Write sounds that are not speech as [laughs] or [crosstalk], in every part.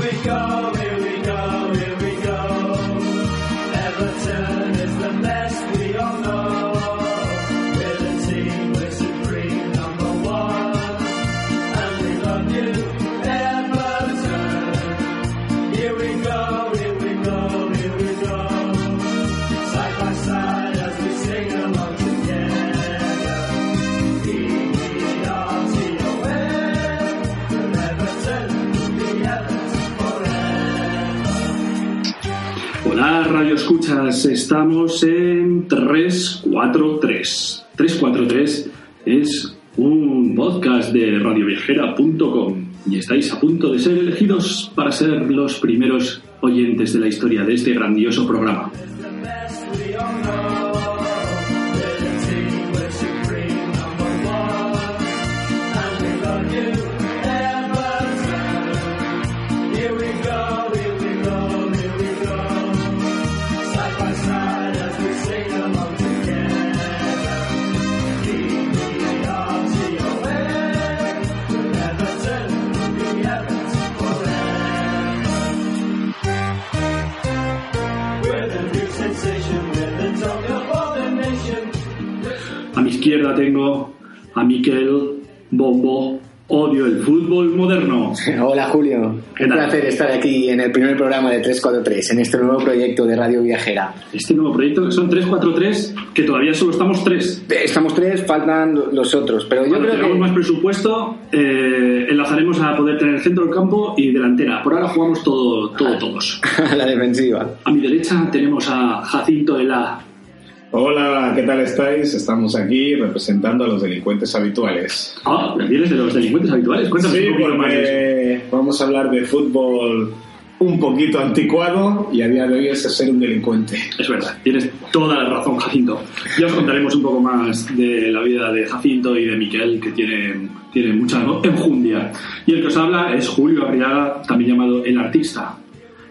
We go, Estamos en 343. 343 es un podcast de radioviajera.com y estáis a punto de ser elegidos para ser los primeros oyentes de la historia de este grandioso programa. Izquierda tengo a Miquel Bombo, odio el fútbol moderno. [laughs] Hola Julio, ¿Qué un placer estar aquí en el primer programa de 343, en este nuevo proyecto de Radio Viajera. Este nuevo proyecto que son 343, que todavía solo estamos tres. Estamos tres, faltan los otros, pero yo Cuando creo tengamos que... más presupuesto, eh, enlazaremos a poder tener centro del campo y delantera. Por ahora jugamos todo, todo [laughs] todos. la defensiva. A mi derecha tenemos a Jacinto Ela. Hola, ¿qué tal estáis? Estamos aquí representando a los delincuentes habituales. Ah, vienes de los delincuentes habituales. Cuéntanos Sí, un poquito más de eso. porque vamos a hablar de fútbol un poquito anticuado y a día de hoy es ser un delincuente. Es verdad, tienes toda la razón, Jacinto. Ya os contaremos un poco más de la vida de Jacinto y de Miquel, que tiene, tiene mucha enjundia. Y el que os habla es Julio Arriaga, también llamado El Artista,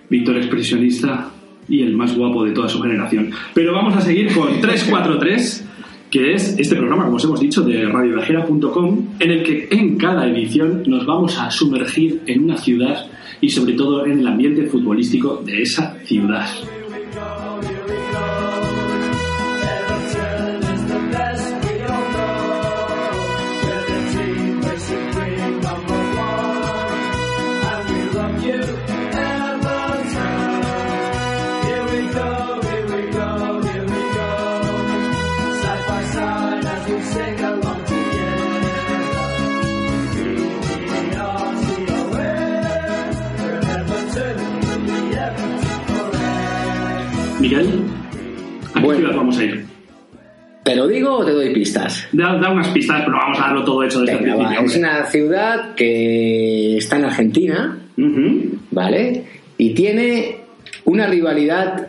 Víctor Expresionista y el más guapo de toda su generación. Pero vamos a seguir con 343, que es este programa, como os hemos dicho, de radioviajera.com, en el que en cada edición nos vamos a sumergir en una ciudad y sobre todo en el ambiente futbolístico de esa ciudad. Miguel, ¿a qué Bueno. ciudad vamos a ir? ¿Te lo digo o te doy pistas? Da, da unas pistas, pero vamos a darlo todo hecho desde Venga, el va, principio. es una ciudad que está en Argentina. ¿vale? Y tiene una rivalidad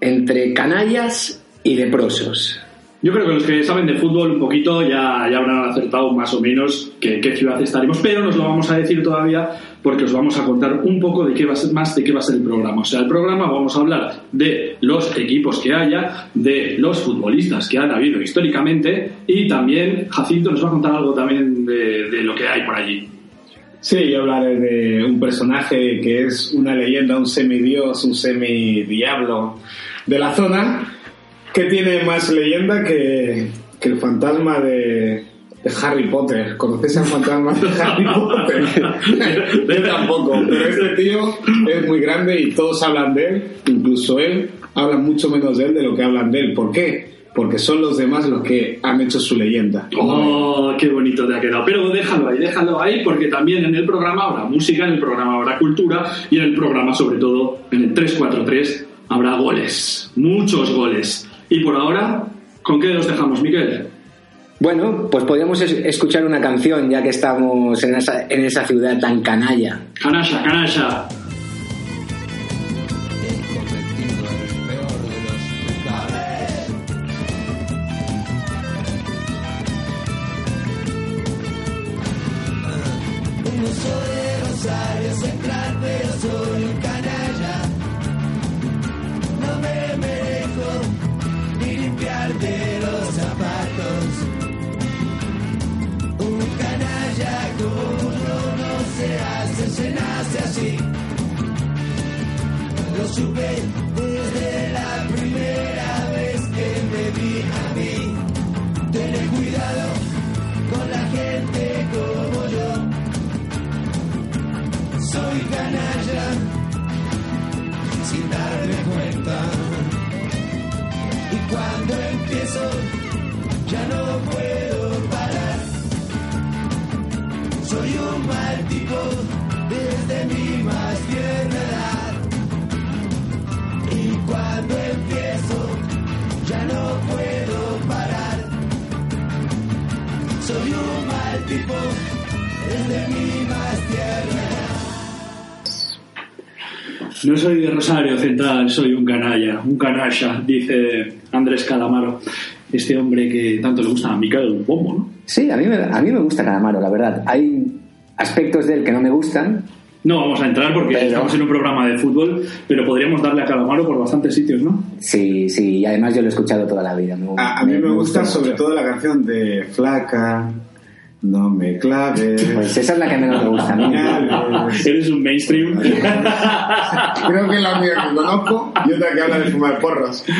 entre canallas y leprosos. Yo creo que los que saben de fútbol un poquito ya, ya habrán acertado más o menos qué ciudad estaremos, pero nos lo vamos a decir todavía porque os vamos a contar un poco de qué va a ser, más de qué va a ser el programa. O sea, el programa vamos a hablar de los equipos que haya, de los futbolistas que han habido históricamente y también Jacinto nos va a contar algo también de, de lo que hay por allí. Sí, yo hablaré de un personaje que es una leyenda, un semidios, un semidiablo de la zona, que tiene más leyenda que, que el fantasma de, de Harry Potter. ¿Conoces al fantasma de Harry Potter? yo tampoco, pero este tío es muy grande y todos hablan de él, incluso él habla mucho menos de él de lo que hablan de él. ¿Por qué? Porque son los demás los que han hecho su leyenda. Oh, qué bonito te ha quedado. Pero déjalo ahí, déjalo ahí, porque también en el programa habrá música, en el programa habrá cultura y en el programa, sobre todo, en el 343, habrá goles. Muchos goles. Y por ahora, ¿con qué los dejamos, Miguel? Bueno, pues podríamos es- escuchar una canción ya que estamos en esa, en esa ciudad tan canalla. Canalla, canalla. No soy de Rosario Central, soy un canalla, un canalla, dice Andrés Calamaro, este hombre que tanto le gusta a Miquel Bombo, ¿no? Sí, a mí, me, a mí me gusta Calamaro, la verdad. Hay aspectos de él que no me gustan. No vamos a entrar porque Pero- estamos en un programa de fútbol, pero podríamos darle a Calamaro por bastantes sitios, ¿no? Sí, sí, y además yo lo he escuchado toda la vida. Me- A, a mí me gusta sobre todo la canción de Flaca, no me claves. Pues esa es la que menos me gusta a mí. Eres un mainstream. Creo que es la única que conozco y otra que habla de fumar porros. A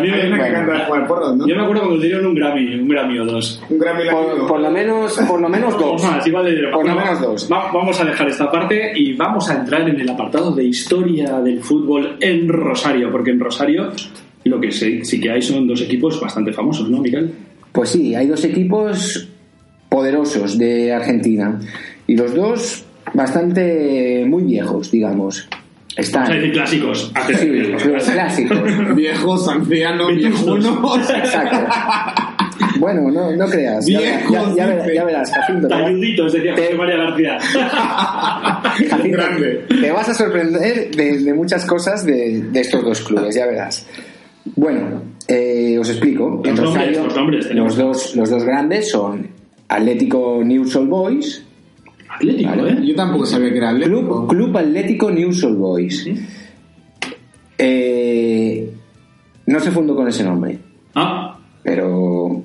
mí Hay una me, que canta de fumar porros, ¿no? Yo me acuerdo cuando dieron un Grammy, un Grammy o dos. Un Grammy Por, por lo menos, por lo menos dos. O más, igual de- Por lo no, menos dos. va- Vamos a dejar esta parte y vamos a entrar en el apartado de historia del fútbol en Rosario, porque en Rosario lo que sí, sí que hay son dos equipos bastante famosos, ¿no, Miguel? Pues sí, hay dos equipos poderosos de Argentina y los dos bastante muy viejos, digamos. Están. Vamos a decir clásicos. Sí, los clásicos. Viejos, ancianos, viejunos. Exacto. Bueno, no, no creas. Ya, verás- ya- ya verás, ya verás, Jacinto. Talluditos, decía José María García. [laughs] Jacinto, Grande. Te vas a sorprender de, de muchas cosas de, de estos dos clubes, ya verás. Bueno, eh, os explico. Los nombres, los nombres los dos, los dos grandes son Atlético News Old Boys, Atlético, Vale. ¿eh? Yo tampoco sabía que era Atlético. Club Atlético News Old Boys. Eh, no se fundó con ese nombre, Ah, pero,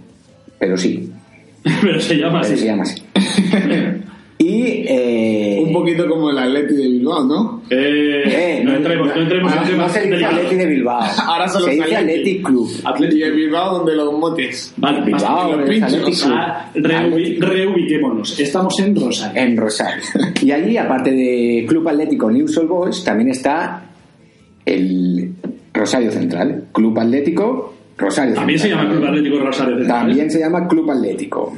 pero sí, [laughs] pero se llama pero así. se llama así. [laughs] Y eh, Un poquito como el Atleti de Bilbao, ¿no? Eh, eh, no entremos, no entremos en no, temas no se dice. Atleti de Bilbao, [laughs] Ahora solo se dice Atleti. Club. Y el Bilbao donde los motes. Vale, Bilbao, los pinchos. Ah, reubi- reubiquémonos. Estamos en Rosario. en Rosario. Y allí, aparte de Club Atlético News Old Boys, también está el Rosario Central. Club Atlético Rosario También se Central. llama Club Atlético Rosario Central. También se llama Club Atlético.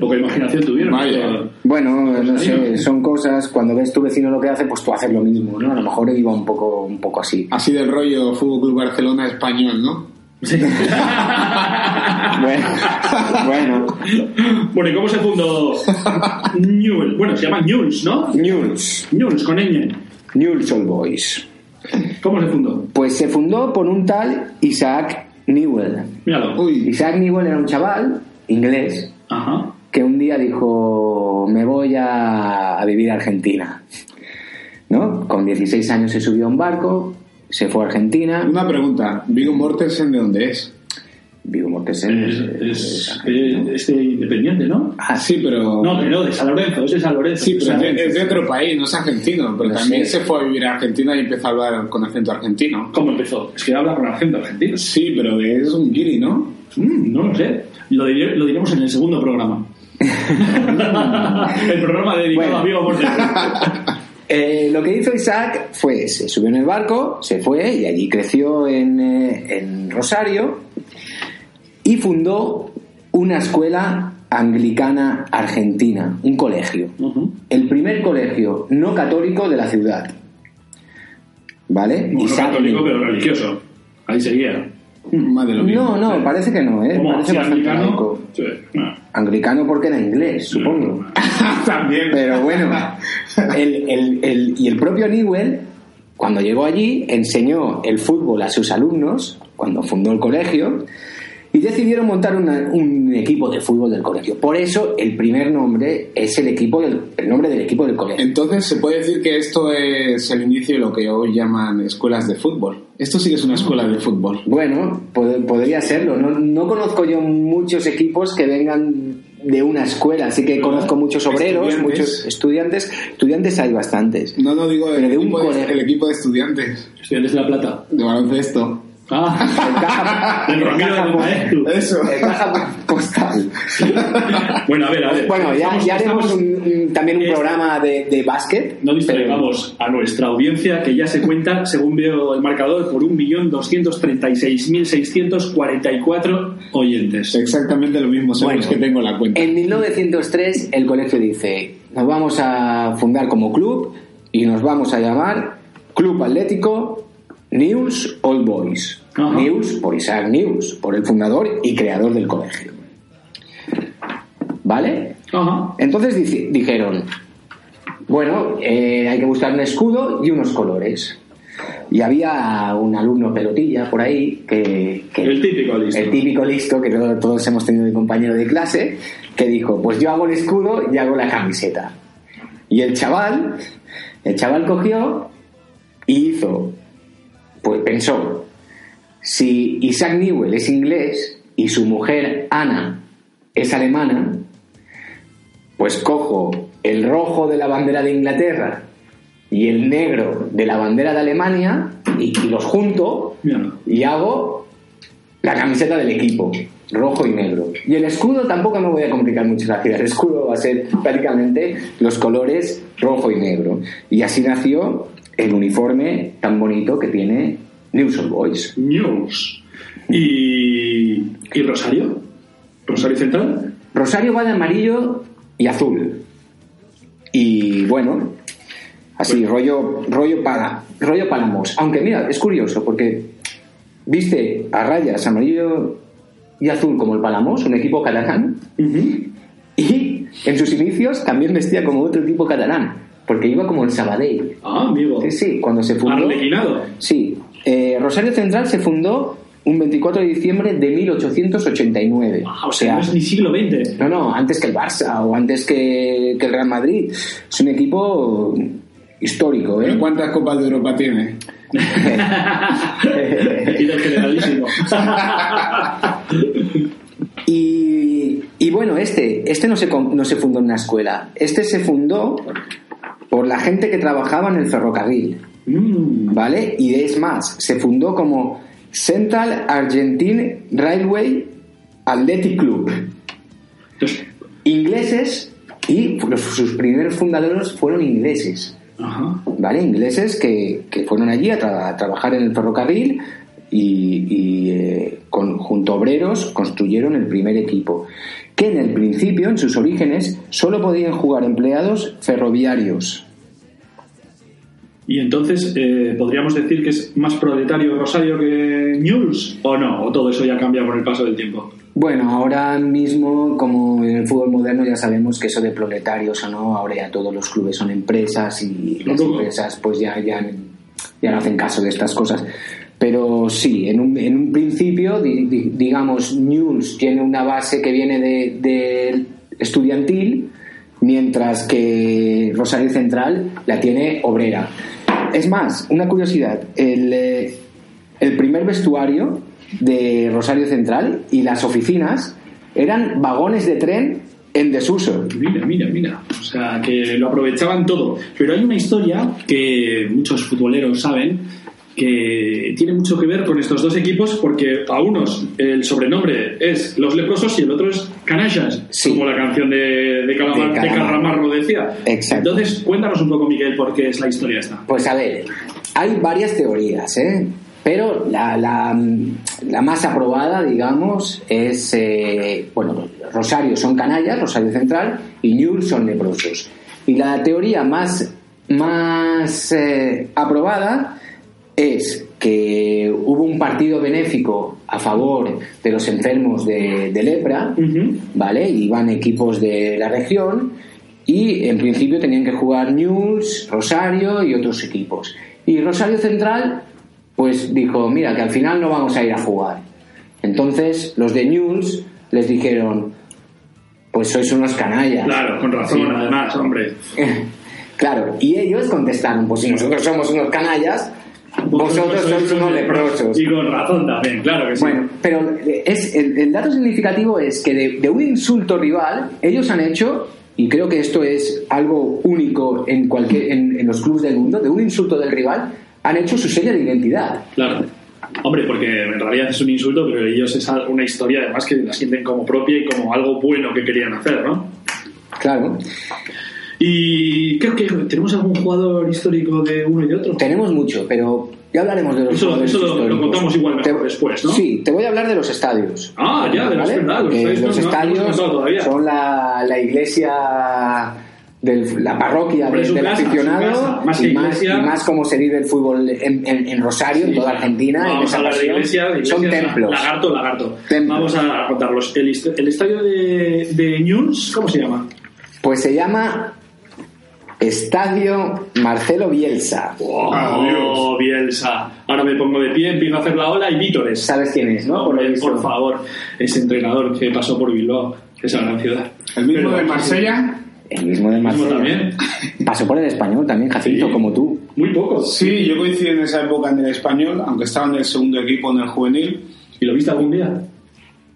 Poca imaginación tuvieron. Vaya. Pero- Bueno, no sé, son cosas, cuando ves tu vecino lo que hace, pues tú haces lo mismo, ¿no? A lo mejor iba un poco, un poco así. Así del rollo Fútbol Club Barcelona español, ¿no? Sí. [laughs] Bueno, bueno. bueno, ¿y cómo se fundó Newell? Bueno, se llama Newell's, ¿no? News, Newell's con ñ. News Old Boys. ¿Cómo se fundó? Pues se fundó por un tal Isaac Newell. Míralo. Uy, Isaac Newell era un chaval inglés Ajá. Que un día dijo, me voy a, a vivir a Argentina. ¿No? Con 16 años se subió a un barco, se fue a Argentina. una pregunta. ¿Vigo Mortensen de dónde es? Vigo Mortensen Es, es- es, es es, argentino. este independiente, ¿no? Ah, Sí, pero... No, no, de San Lorenzo, es San Lorenzo. Sí, pero es de, es de otro país, no es argentino. Pero No también sé. se fue a vivir a Argentina y empezó a hablar con acento argentino. ¿Cómo empezó? Es que habla con acento argentino. Sí, pero es un guiri, ¿no? Mm, no lo sé. Lo, diré- lo diremos en el segundo programa. El programa dedicado Bueno. a Vigo Mortensen. [laughs] Eh, lo que hizo Isaac fue, se subió en el barco, se fue y allí creció en, eh, en Rosario y fundó una escuela anglicana argentina, un colegio. El primer colegio no católico de la ciudad. ¿Vale? No Isaac católico, Newell. pero religioso. Ahí seguía. Más de lo mismo. No, no, parece que no, ¿eh? ¿Cómo? Parece ¿Sí, bastante anglicano? laico. Sí. Anglicano porque era inglés, supongo. [laughs] También. Pero bueno, el, el- el- y el propio Newell, cuando llegó allí, enseñó el fútbol a sus alumnos, cuando fundó el colegio, y decidieron montar una- un equipo de fútbol del colegio. Por eso el primer nombre es el, equipo del, el nombre del equipo del colegio. Entonces, ¿se puede decir que esto es el inicio de lo que hoy llaman escuelas de fútbol? Esto sí que es una escuela de fútbol. Bueno, pod- podría serlo. No, no conozco yo muchos equipos que vengan de una escuela, así que conozco muchos obreros, Estudiantes. muchos estudiantes. Estudiantes hay bastantes. No, no digo el, Pero de un equipo de, colegio. el equipo de estudiantes Estudiantes de La Plata. de baloncesto. Ah, [laughs] El caja, el Ramiro caja de Maeztu. Eso. el caja postal. Bueno, a ver, a ver. Bueno, ya, Estamos- ya haremos un- un- también un es- programa de, de básquet. No pero- distraigamos a nuestra audiencia que ya se cuenta, según veo el marcador, por 1.236.644 oyentes. Exactamente lo mismo, según Bueno, es que tengo la cuenta. En 1903 el colegio dice, nos vamos a fundar como club y nos vamos a llamar Club Atlético News Old Boys. Ajá. News por Isaac News, por el fundador y creador del colegio. ¿Vale? Ajá. Entonces dijeron, bueno, eh, hay que buscar un escudo y unos colores. Y había un alumno pelotilla por ahí que... que- El típico listo. El típico listo que todo- todos hemos tenido de compañero de clase, que dijo, pues yo hago el escudo y hago la camiseta. Y el chaval, el chaval cogió y hizo, pues pensó, si Isaac Newell es inglés y su mujer Ana es alemana, pues cojo el rojo de la bandera de Inglaterra y el negro de la bandera de Alemania y, y los junto y hago la camiseta del equipo, rojo y negro. Y el escudo tampoco me voy a complicar mucho la vida. El escudo va a ser prácticamente los colores rojo y negro. Y así nació el uniforme tan bonito que tiene News Boys. News. ¿Y, ¿Y Rosario? ¿Rosario Central? Rosario va de amarillo y azul. Y bueno, así, rollo, rollo para, rollo Palamos. Aunque mira, es curioso porque viste a rayas amarillo y azul como el Palamos, un equipo catalán, y en sus inicios también vestía como otro equipo catalán, porque iba como el Sabadell. Ah, amigo. Sí, sí, cuando se fundó. Arlequinado. Sí, eh, Rosario Central se fundó un 24 de diciembre de 1889. Ah, o sea, no es ni siglo XX. No, no, antes que el Barça o antes que, que el Real Madrid. Es un equipo histórico, ¿eh? ¿Pero ¿Cuántas copas de Europa tiene? [laughs] y generalísimo. [laughs] y, y bueno, este, este no, se, no se fundó en una escuela. Este se fundó por la gente que trabajaba en el ferrocarril. ¿Vale? Y es más, se fundó como Central Argentine Railway Athletic Club. Ingleses y sus primeros fundadores fueron ingleses. ajá. ¿vale? Ingleses que, que fueron allí a, tra- a trabajar en el ferrocarril y, y, eh, con, junto a obreros construyeron el primer equipo, que en el principio, en sus orígenes, solo podían jugar empleados ferroviarios. Y entonces, eh, ¿podríamos decir que es más proletario Rosario que News? ¿O no? ¿O todo eso ya cambia con el paso del tiempo? Bueno, ahora mismo, como en el fútbol moderno, ya sabemos que eso de proletarios o no, ahora ya todos los clubes son empresas y las empresas pues ya, ya, ya no hacen caso de estas cosas. Pero sí, en un, en un principio, di- di- digamos, News tiene una base que viene de, de estudiantil, mientras que Rosario Central la tiene obrera. Es más, una curiosidad, el, eh, el primer vestuario de Rosario Central y las oficinas eran vagones de tren en desuso. Mira, mira, mira. O sea, que lo aprovechaban todo. Pero hay una historia que muchos futboleros saben que tiene mucho que ver con estos dos equipos porque a unos el sobrenombre es Los Leprosos y el otro es Canallas, Sí. como la canción de, de, Calamar- De de Calamar. Carramarro decía. Exacto. Entonces, cuéntanos un poco, Miguel, por qué es la historia esta. Pues a ver, hay varias teorías, ¿eh? Pero la, la, la más aprobada, digamos, es, eh, bueno, Rosario son canallas, Rosario Central, y Newell son leprosos. Y la teoría más, más eh, aprobada es que hubo un partido benéfico a favor de los enfermos de, de lepra, Ujú. ¿vale? Iban equipos de la región y en principio tenían que jugar News, Rosario y otros equipos. Y Rosario Central, pues dijo, mira, que al final no vamos a ir a jugar. Entonces los de News les dijeron, pues sois unos canallas. Claro, con razón, Sí. además, hombre. [laughs] Claro, y ellos contestaron, pues si nosotros somos unos canallas, Vosotros sois unos leprosos. Y con razón también, claro que sí. Bueno, pero es, el, el dato significativo es que de, de un insulto rival, ellos han hecho, y creo que esto es algo único en, cualquier, en, en los clubes del mundo, de un insulto del rival, han hecho su sello de identidad. Claro. Hombre, porque en realidad es un insulto, pero ellos es una historia además que la sienten como propia y como algo bueno que querían hacer, ¿no? Claro. Y creo que tenemos algún jugador histórico de uno y de otro. Tenemos mucho, pero ya hablaremos de los Eso- jugadores eso lo- contamos igual mejor después, ¿no? Sí, te voy a hablar de los estadios. Ah, ya, de los ¿vale? verdad, los Eh, los no- estadios son la, la iglesia, del, la parroquia Hombre, del, casa, aficionado casa. Más y, más, y más como se vive el fútbol en, en- en Rosario, en toda. Argentina. en Vamos esa a de pasión. iglesia, de iglesia, son templos. Lagarto, lagarto. Templos. Vamos a contarlos. El, el estadio de, de Ñuns, ¿cómo se llama? Pues se llama Estadio Marcelo Bielsa. Oh, Bielsa. Ahora me pongo de pie, empiezo a hacer la ola y vítores. ¿Sabes quién es, no? Por visto. por favor, ese entrenador que pasó por Bilbao, esa gran ciudad. El mismo Pero- de Marsella. El mismo de mismo Marsella. también. Pasó por el español también, Jacinto, Sí. como tú. Muy pocos. Sí, yo coincidí en esa época en el español, aunque estaba en el segundo equipo, en el juvenil. ¿Y lo viste algún día?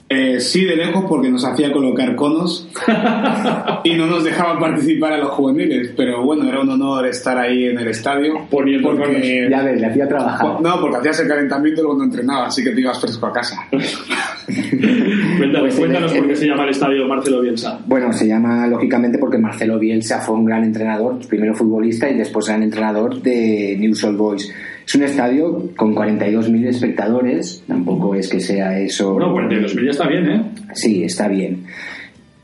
Eh, sí, de lejos, porque nos hacía colocar conos [laughs] y no nos dejaban participar a los juveniles. Pero bueno, era un honor estar ahí en el estadio. Poniendo porque, Ya ves, le hacía trabajar. No, porque hacías el calentamiento cuando entrenaba, así que te ibas fresco a casa. [laughs] Cuéntanos, Pues en cuéntanos el- por qué se llama el estadio Marcelo Bielsa. Bueno, se llama lógicamente porque Marcelo Bielsa fue un gran entrenador, primero futbolista y después gran entrenador de News Old Boys. Es un estadio con 42.000 espectadores, tampoco es que sea eso. Bueno, 42.000 ya está bien, ¿eh? Sí, está bien.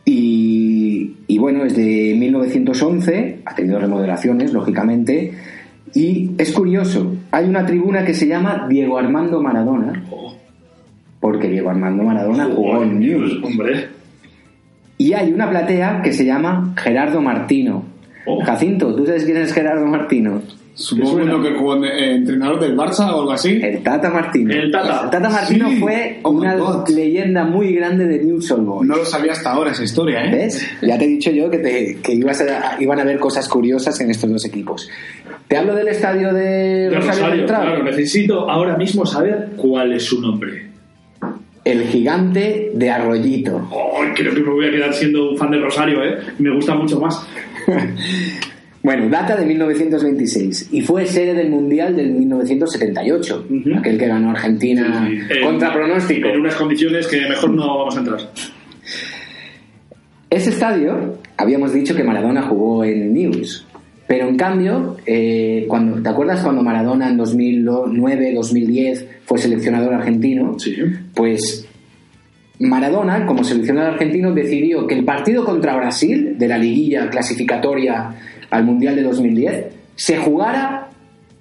Y, y bueno, es de 1911, ha tenido remodelaciones, lógicamente. Y es curioso, hay una tribuna que se llama Diego Armando Maradona, porque Diego Armando Maradona jugó en News. Hombre. Y hay una platea que se llama Gerardo Martino. Oh. Jacinto, ¿tú sabes quién es Gerardo Martino? Supongo uno que jugó eh, entrenador del Barça o algo así. El Tata Martino. El Tata. Martino Sí. fue Oh una leyenda muy grande de News Old Boys. No lo sabía hasta ahora esa historia, ¿eh? ¿Ves? Ya te he dicho yo que, te- que ibas a- iban a haber cosas curiosas en estos dos equipos. Te hablo del estadio de, Rosario, Rosario, Central. claro, necesito ahora mismo saber cuál es su nombre. El gigante de Arroyito. Oh, creo que me voy a quedar siendo un fan de Rosario, ¿eh? Me gusta mucho más. [laughs] Bueno, data de 1926 y fue sede del Mundial del 1978, Ujú. aquel que ganó Argentina Sí, sí. contra En- pronóstico. En unas condiciones que mejor no vamos a entrar. Ese estadio, habíamos dicho que Maradona jugó en News, pero en cambio, eh, cuando, ¿te acuerdas cuando Maradona en 2009, 2010 fue seleccionador argentino? Sí. Pues Maradona, como seleccionador argentino, decidió que el partido contra Brasil de la liguilla clasificatoria al Mundial de 2010 se jugara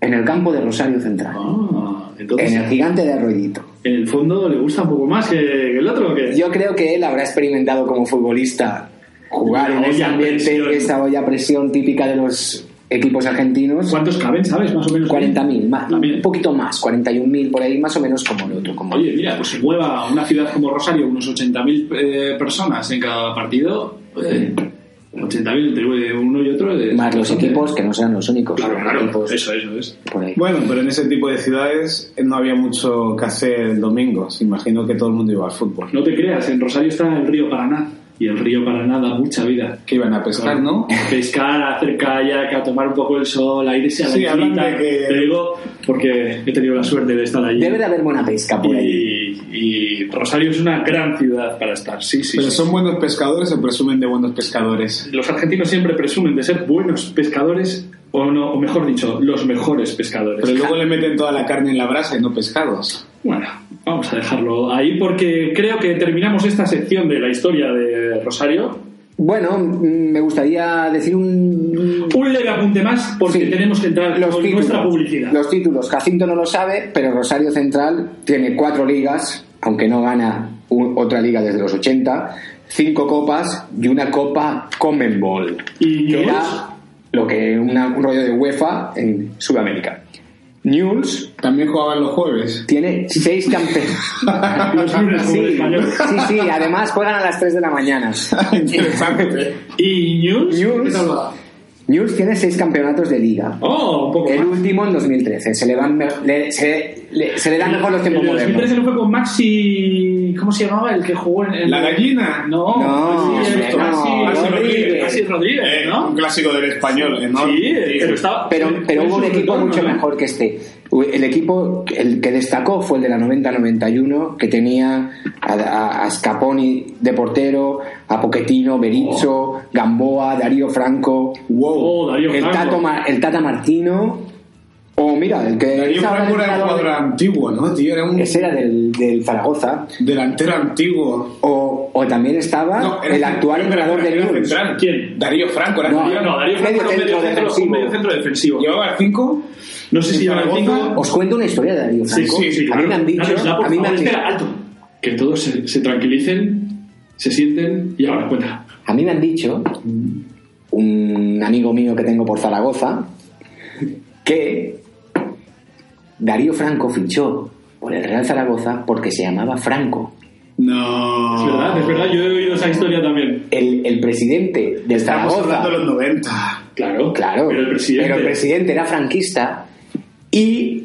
en el campo de Rosario Central, Ah, entonces, en el gigante de Arroyito. en el fondo le gusta un poco más que, el otro, ¿o qué? Yo creo que él habrá experimentado como futbolista jugar en ese ambiente, presión. esa olla presión típica de los equipos argentinos. ¿Cuántos caben, sabes? Más o menos. 40.000, ma- También. un poquito más, 41.000 por ahí, más o menos como el otro. Como Oye, mira, pues se mueva una ciudad como Rosario, unos 80.000 eh, personas en cada partido. eh, 80.000 entre uno y otro. eh, más los equipos que no sean los únicos. Claro, los claro. equipos Eso, eso es. por ahí. Bueno, pero en ese tipo de ciudades eh, no había mucho que hacer el domingo. Se imagino que todo el mundo iba al fútbol. No te creas, en Rosario está el río Paraná. Y el río Paraná da mucha vida. Que iban a pescar, ¿no? [laughs] Pescar, a hacer kayak, a tomar un poco el sol, a irse a la Sí, islita. que- Te digo porque he tenido la suerte de estar allí. Debe de haber buena pesca por ahí. y, y Rosario es una gran ciudad para estar, sí, sí. Pero sí. son buenos pescadores o presumen de buenos pescadores. Los argentinos siempre presumen de ser buenos pescadores, o, no, o mejor dicho, los mejores pescadores. Pero luego le meten toda la carne en la brasa y no pescados. Bueno, vamos a dejarlo ahí porque creo que terminamos esta sección de la historia de Rosario. Bueno, me gustaría decir un... Un leve apunte más porque Sí. tenemos que entrar los con títulos, nuestra publicidad. Los títulos, Jacinto no lo sabe, pero Rosario Central tiene cuatro ligas, aunque no gana otra liga desde los 80, cinco copas y una copa Comenbol, ¿Y que era lo que una- un rollo de UEFA en Sudamérica. News También jugaban los jueves. tiene seis campeones. [laughs] Sí, sí, además juegan a las 3 de la mañana. [laughs] Interesante. ¿Y News? News. Newell's tiene seis campeonatos de liga. Oh, un poco El más. último en 2013. Se le, van me- le- se, le- se le dan mejor los tiempos En el 2013 modernos. no fue con Maxi. ¿Cómo se llamaba? El que jugó en. en- La gallina. No, No, Maxi, hombre, Maxi, no, Maxi Rodríguez. Maxi Rodríguez, Eh, ¿no? Un clásico del español, ¿no? Sí, pero estaba. Pero, pero hubo un equipo retorno, mucho ¿no? mejor que este. El equipo, el que destacó fue el de la 90-91, que tenía a, a- a Scaponi de portero, a Pochettino, Berizzo, Gamboa, Darío Franco, Wow. Oh, Darío el, Franco. Tato Ma- el Tata Martino, o mira, el que Darío Franco era un jugador antiguo, ¿no, tío? Era un ese era del, del Zaragoza, delantero antiguo. o, o también estaba No, el actual entrenador de era Newell's. central. ¿Quién? Darío Franco, era No. No, Darío Medio Franco un centro medio centro, medio centro defensivo. ¿Llevaba el 5? No sé si lleva el Zaragoza? 5. Os cuento una historia de Darío Sí, Franco. sí, sí, a claro. mí me han dicho, a mí me han espera, alto. Que todos se, se tranquilicen, se sienten y ahora cuenta. A mí me han dicho, un amigo mío que tengo por Zaragoza, que Darío Franco fichó por el Real Zaragoza porque se llamaba Franco. No. Es verdad, es verdad, yo he oído esa historia también. El, el presidente del Estamos Zaragoza, hablando de los 90. Claro, claro, Pero el presidente. pero el presidente era franquista y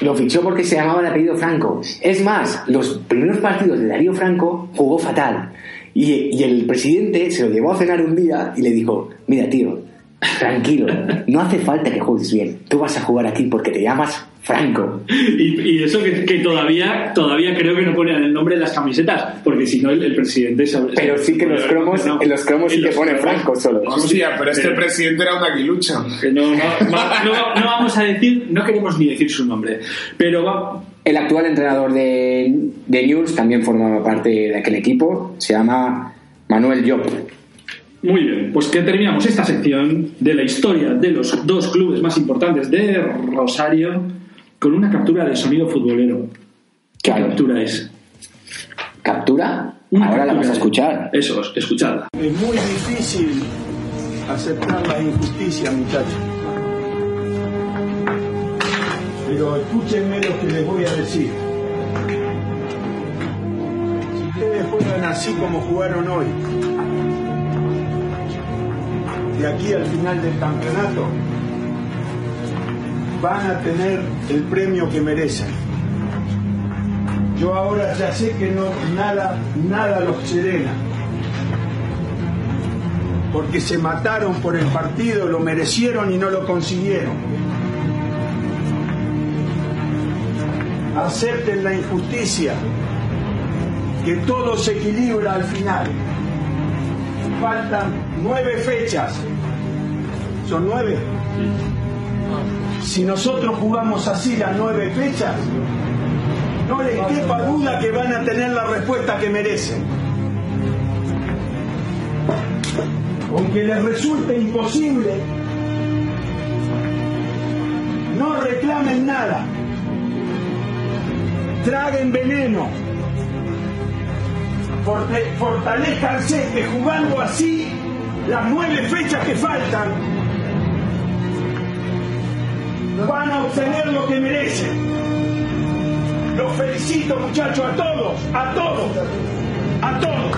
lo fichó porque se llamaba el apellido Franco. Es más, los primeros partidos de Darío Franco jugó fatal. Y, y el presidente se lo llevó a cenar un día y le dijo, mira tío, tranquilo, no hace falta que juegues bien, tú vas a jugar aquí porque te llamas Franco. Y, y eso que, que todavía todavía creo que no ponían el nombre en las camisetas, porque si no el, el presidente... sabe- Pero sí que en los cromos, en los cromos sí que pone cromos. Franco solo. Hostia, pero este presidente era un aguilucho. Que no, no, no, no- no vamos a decir, no queremos ni decir su nombre, pero va, El actual entrenador de, de News también formaba parte de aquel equipo, se llama Manuel Llop. Muy bien, pues que terminamos esta sección de la historia de los dos clubes más importantes de Rosario con una captura de sonido futbolero. ¿Qué Claro. captura es? ¿Captura? Una Ahora la captura vas a de- escuchar. Eso, escuchadla. Es muy difícil aceptar la injusticia, muchachos. Pero escúchenme lo que les voy a decir. Si ustedes juegan así como jugaron hoy, de aquí al final del campeonato, van a tener el premio que merecen. Yo ahora ya sé que no nada, nada los serena porque se mataron por el partido, lo merecieron y no lo consiguieron. Acepten la injusticia, que todo se equilibra al final. Faltan nueve fechas. ¿Son nueve? Si nosotros jugamos así las nueve fechas, no les quepa duda que van a tener la respuesta que merecen. aunque les resulte imposible, no reclamen nada, traguen veneno, fortalezcanse que jugando así las nueve fechas que faltan van a obtener lo que merecen. Los felicito muchachos a todos, a todos, a todos.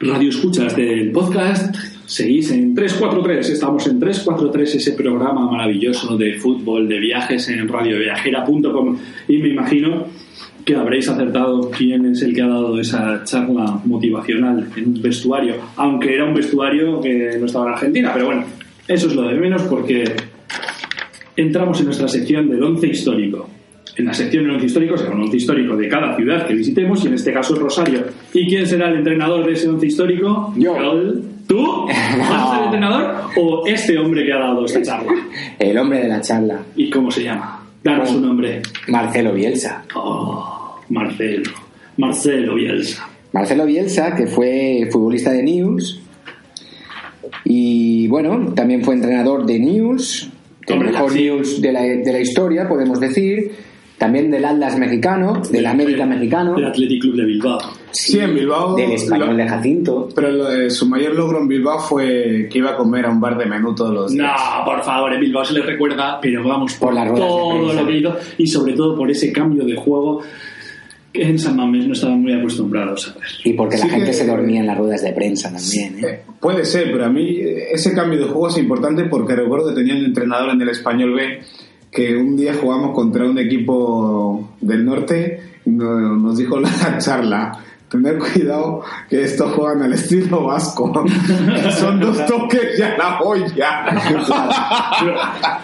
Radio escuchas del podcast, seguís en 343, estamos en 343, ese programa maravilloso de fútbol, de viajes en radioviajera.com y me imagino que habréis acertado quién es el que ha dado esa charla motivacional en un vestuario, aunque era un vestuario que no estaba en Argentina, pero bueno, eso es lo de menos porque entramos en nuestra sección del once histórico. En la sección del once histórico será un once histórico de cada ciudad que visitemos y en este caso es Rosario. ¿Y quién será el entrenador de ese once histórico? Yo. ¿Tú? ¿Vas a ser el entrenador o este hombre que ha dado esta charla? [laughs] El hombre de la charla, ¿Y cómo se llama? Danos su nombre. Marcelo Bielsa. Oh, Marcelo. Marcelo Bielsa. Marcelo Bielsa, que fue futbolista de News y bueno, también fue entrenador de News, el Hombre, mejor sí. News de la, de la historia, podemos decir, también del Atlas mexicano, del América mexicano, Del Athletic Club de Bilbao. Sí, en Bilbao. del español lo- de Jacinto. Pero lo de- su mayor logro en Bilbao fue que iba a comer a un bar de menú todos los No, días. por favor, en Bilbao se le recuerda, pero vamos, Por ruedas de todo lo que hizo y sobre todo por ese cambio de juego que en San Mamés no estaban muy acostumbrados a ver. Y porque la Sí gente que- se dormía en las ruedas de prensa también, ¿eh? Eh, Puede ser, pero a mí eh, ese cambio de juego es importante porque recuerdo que tenía un entrenador en el Español B que un día jugamos contra un equipo del norte y no- nos dijo la [laughs] charla tener cuidado que estos juegan al estilo vasco [laughs] son dos toques y a la olla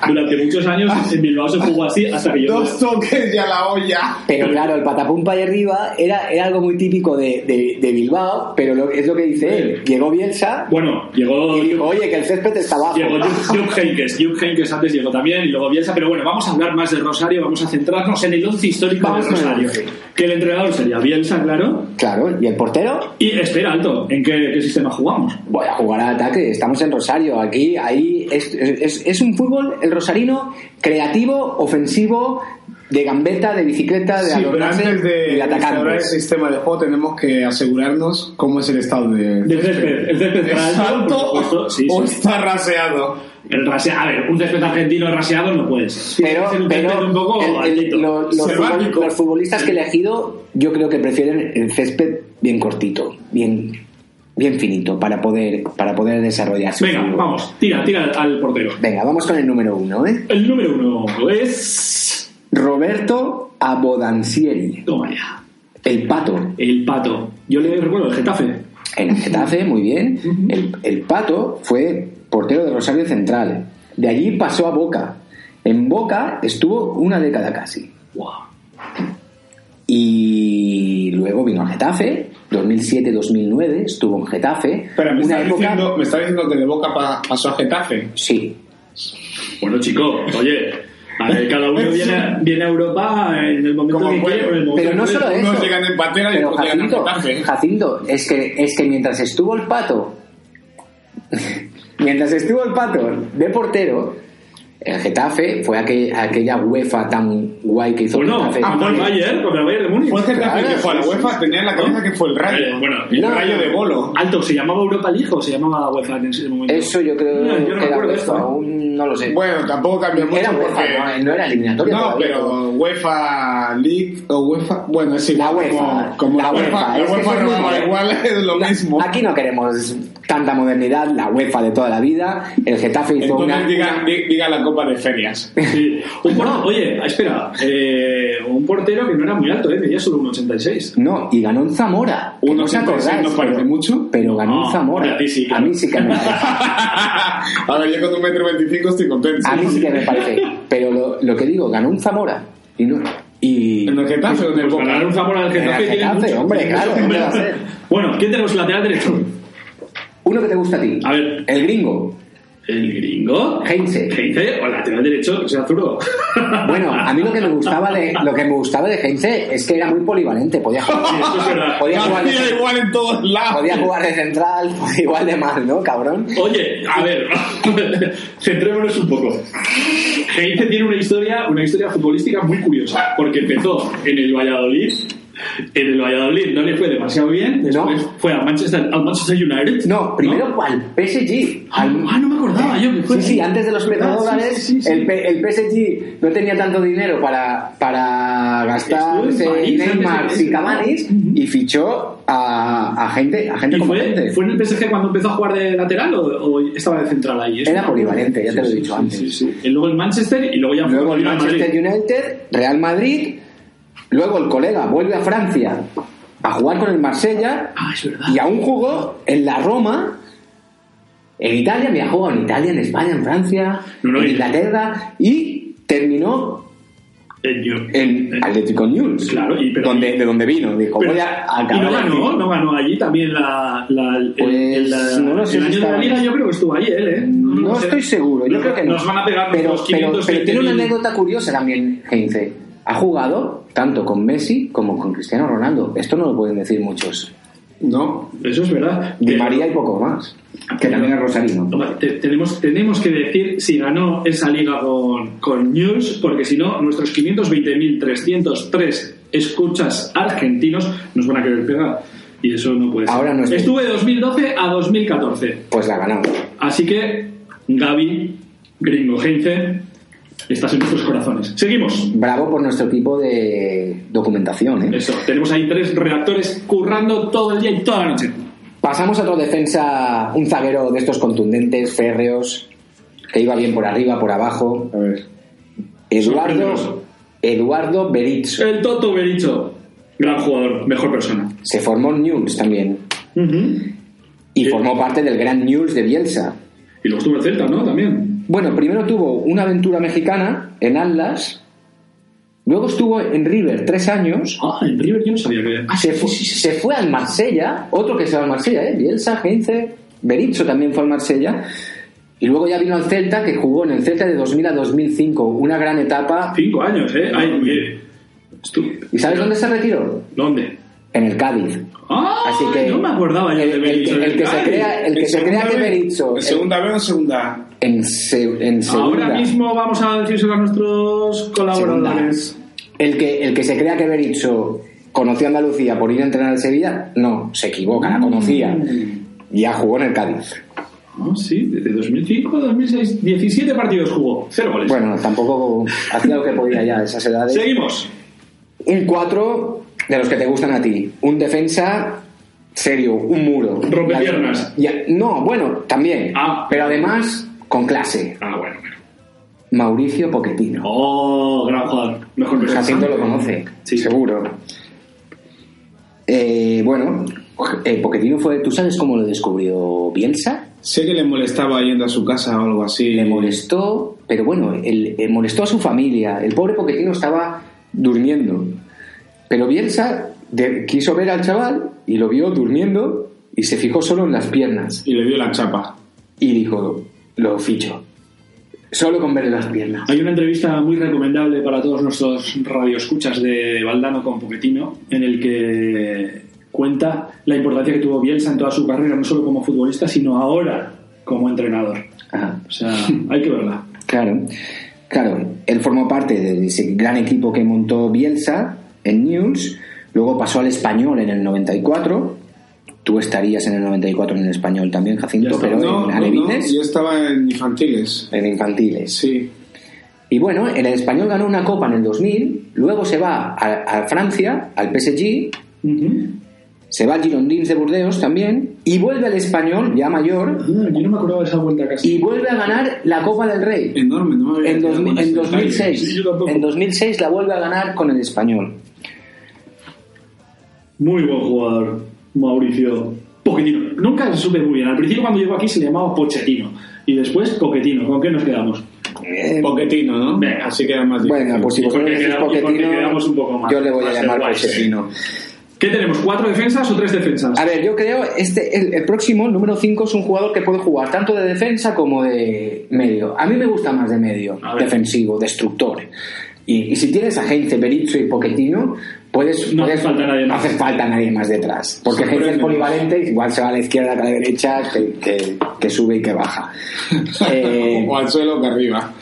Durante muchos años en Bilbao se jugó así hasta que llegó. dos toques y a la olla Pero claro, el patapumpa ahí arriba era, era algo muy típico de, de- de Bilbao, pero lo- es lo que dice él. Llegó Bielsa Bueno, llegó. y dijo, oye, que el césped está abajo. Llegó Jupp [laughs] Jupp Heynckes, Jupp Heynckes antes llegó también y luego Bielsa, pero bueno, vamos a hablar más de Rosario, vamos a centrarnos en el once histórico Vamos de Rosario. Que el entrenador sería Bielsa, claro. Claro, ¿y el portero? Y espera, alto, ¿en qué, qué sistema jugamos? Voy a jugar al ataque, estamos en Rosario. Aquí, ahí es, es- es un fútbol, el rosarino, creativo, ofensivo, de gambeta, de bicicleta, de Sí, pero antes y de de instaurar el sistema de juego tenemos que asegurarnos cómo es el estado de... Del césped. El césped está ¿Es alto, sí, o sí. está raseado? El rase- a ver, un césped argentino raseado no puede ser. Pero, ser un pero un poco el- el- altito. lo- los, Selvático. futbol- los futbolistas que he elegido, yo creo que prefieren el césped bien cortito, bien, bien finito, para poder, para poder desarrollar su Venga, vamos, tira, tira al portero. Venga, vamos con el número uno, ¿eh? El número uno es. Roberto Abodancieri, Toma ya. el pato. El pato. Yo le recuerdo el Getafe. En el Getafe, muy bien. El, el pato fue portero de Rosario Central. De allí pasó a Boca. En Boca estuvo una década casi. Wow. Y luego vino al Getafe, 2007-2009, estuvo en Getafe. Espera, me una está, época... diciendo, me está diciendo que de Boca pa- pasó a Getafe. Sí, Bueno, chico, oye, a ver, cada uno viene, viene a Europa en el momento Como que puede. quiere. momento pero no solo eso. Unos llegan en patera y Pero llegan en Jacinto, Getafe. Jacinto, es que, es que mientras estuvo el pato, mientras estuvo el pato de portero, el Getafe fue aquel- aquella UEFA tan guay que hizo el Bueno, Getafe. contra el fue- Bayern, contra el Bayern de Múnich. Fue el Getafe Claro, que fue a la sí, UEFA, tenía en la cabeza que fue el Rayo. Eh, bueno, el no, Rayo de Bolo. Alto, ¿se llamaba Europa League o se llamaba UEFA en ese momento? Eso yo creo No, yo no que era UEFA, esto, ¿eh? aún no lo sé. Bueno, tampoco cambió mucho era UEFA, porque... no, no era eliminatoria No, todavía. pero UEFA League o UEFA, bueno, es igual. La UEFA, como, como la UEFA, la es UEFA muy igual es lo La- mismo. Aquí no queremos tanta modernidad, la UEFA de toda la vida. El Getafe hizo Entonces una, diga, di- diga la Copa de Ferias. Sí. Un Oye, espera, eh, un portero que no era muy alto, ¿eh? medía solo un 86. No, y ganó en Zamora. Un no os 86 acordáis, no parece mucho. Pero ganó No, en Zamora. a ti sí, claro. A mí sí que me parece. A ver, yo con un metro veinticinco estoy contento. A mí sí que me parece. [laughs] Pero lo, lo que digo, ganó en Zamora. Y no. Y. ¿En el Getafe en el Pues Boca? ganar un Zamora En el Getafe tiene Getafe, mucho. hombre, claro, mucho. ¿qué va a ser? Bueno, ¿quién tenemos lateral derecho? Uno que te gusta a ti. A ver. El gringo. El gringo. Heinze. Heinze, o lateral derecho, que sea zurdo. [laughs] Bueno, a mí lo que me gustaba de lo que me gustaba de Heinze es que era muy polivalente. Podía Sí, jugar, eso es verdad. podía jugar, de, igual en todos lados. podía jugar de central, podía igual de mal, ¿no, cabrón? Oye, a ver, [laughs] centrémonos un poco. Heinze tiene una historia, una historia futbolística muy curiosa, porque empezó en el Valladolid. En el Valladolid no le fue demasiado bien, después No. fue al Manchester, al Manchester United. No, primero al PSG. Ah, Al- ah, no me acordaba yo fue. Sí, sí, antes de los ¿Verdad? petrodólares, Sí, sí. El, el PSG no tenía tanto dinero para, para París Neymar y Cavani y fichó a, a gente, a gente ¿Y fue, fue en el PSG cuando empezó a jugar de lateral o, o estaba de central ahí? Era no- polivalente, ya te lo he dicho antes. Y luego el Manchester y luego ya fue Luego con el Manchester Madrid. United, Real Madrid, luego el colega vuelve a Francia a jugar con el Marsella Ah, y aún jugó en la Roma. En Italia, me ha jugado en Italia, en España, en Francia, No, no, en y- Inglaterra y terminó Eh, yo- en eh, Atlético News, Claro, y- pero- donde, de donde vino. Dijo, Pero- voy a y acabar no ganó, no ganó allí también la, la- el, Pues, el- la- no lo sé el si año de la estaba- liga yo creo que estuvo allí él, ¿eh? No, estoy seguro, yo creo que no. Nos van a pegar pero, 500 pero tiene una anécdota curiosa también, Heinze. Ha jugado tanto con Messi como con Cristiano Ronaldo. Esto no lo pueden decir muchos. No. Eso es verdad. Pero- María y poco más. Que también es Rosarino. Te- tenemos, tenemos que decir si ganó esa liga con, con News, porque si no, nuestros 520.303 escuchas argentinos nos van a querer pegar. Y eso no puede ser. Ahora no estoy- Estuve de 2012 a 2014. Pues la ganamos. Así que, Gaby, Gringo Heinze, Estás en nuestros corazones. Seguimos. Bravo por nuestro equipo de documentación, ¿eh? Eso, tenemos ahí tres redactores currando todo el día y toda la noche. Pasamos a otro defensa, un zaguero de estos contundentes, férreos, que iba bien por arriba, por abajo. A ver. Eduardo. Eduardo Berizzo. El Toto Bericho. Gran jugador, mejor persona. Se formó en Newell's también. Y Sí. formó parte del gran Newell's de Bielsa. Y luego estuvo en Celta, ¿no? También. Bueno, primero tuvo una aventura mexicana en Atlas. Luego estuvo en River tres años. Ah, en River yo no sabía que... Ah, Se, fu- se fue al Marsella, otro que se va al Marsella, ¿eh? Bielsa, Heinze, Berizzo también fue al Marsella. Y luego ya vino al Celta, que jugó en el Celta de 2000 a 2005. Una gran etapa. Cinco años, ¿eh? Ay. Estu- ¿Y sabes dónde se retiró? ¿Dónde? En el Cádiz. Ah, Así que no me acordaba el, de el- Berizzo. el que se crea, el que ¿En se crea que B? Berizzo ¿En segunda B o en segunda en, se- en segunda, Ahora mismo vamos a decírselo a nuestros colaboradores. el que el que se crea que Berizzo conoció a Andalucía por ir a entrenar al Sevilla, no, se equivoca, la conocía. Mm. Ya jugó en el Cádiz. Ah, sí, desde 2005 a 2006, 17 partidos jugó, cero goles. Bueno, tampoco hacía lo que podía ya a esas edades. Seguimos. Un 4 de los que te gustan a ti. Un defensa serio, un muro. Rompepiernas. Ya- no, bueno, también. Ah. Pero además, con clase. Ah, bueno, bueno. Mauricio Pochettino. Oh, gran jugador. Mejor persona. Jacinto lo conoce, Sí. seguro. Eh, bueno, eh, Pochettino fue. ¿Tú sabes cómo lo descubrió Bielsa? Sé que le molestaba yendo a su casa o algo así. Le molestó, pero bueno, él, él molestó a su familia. El pobre Pochettino estaba durmiendo. Pero Bielsa de- quiso ver al chaval y lo vio durmiendo y se fijó solo en las piernas. Y le dio la chapa. Y dijo, lo ficho. Solo con ver las piernas. Hay una entrevista muy recomendable para todos nuestros radioescuchas de Valdano con Pochettino, en el que cuenta la importancia que tuvo Bielsa en toda su carrera, no solo como futbolista, sino ahora como entrenador. Ajá. O sea, hay que verla. Claro, claro. Él formó parte de ese gran equipo que montó Bielsa en News. Luego pasó al español en el 94. Tú estarías en el 94 en el español también, Jacinto, está. pero No, en no, no, alevines, yo estaba en infantiles. en infantiles. Sí. Y bueno, en el español ganó una copa en el 2000. Luego se va a, a Francia, al PSG. Se va al Girondins de Burdeos también. Y vuelve al español, ya mayor. Ah, yo no me acordaba de esa vuelta casi. Y vuelve a ganar la Copa del Rey. Enorme, no En, quedado 2000 con en ese detalle. 2006. Sí, en 2006 la vuelve a ganar con el español. Muy buen jugador, Mauricio Pochettino. Nunca se supe muy bien. Al principio cuando llegó aquí se le llamaba Pochettino. Y después Pochettino. ¿Con qué nos quedamos? Eh, Poquetino, ¿no? Venga. Así queda más difícil. Bueno, pues si Y vosotros decís Pochettino, quedamos un poco más- yo le voy a llamar guays, Pochettino. ¿Qué tenemos? ¿Cuatro defensas o tres defensas? A ver, yo creo este el, el próximo, el número 5, es un jugador que puede jugar tanto de defensa como de medio. A mí me gusta más de medio, defensivo, destructor. Y, y si tienes a Heinze, Berizzo y Pochettino, puedes, No hace puedes- falta nadie más. no hace falta nadie más detrás. Porque Heinze es Sorprende. polivalente, igual se va a la izquierda que a la derecha, que, que- que sube y que baja. [laughs] Eh, O al suelo que arriba.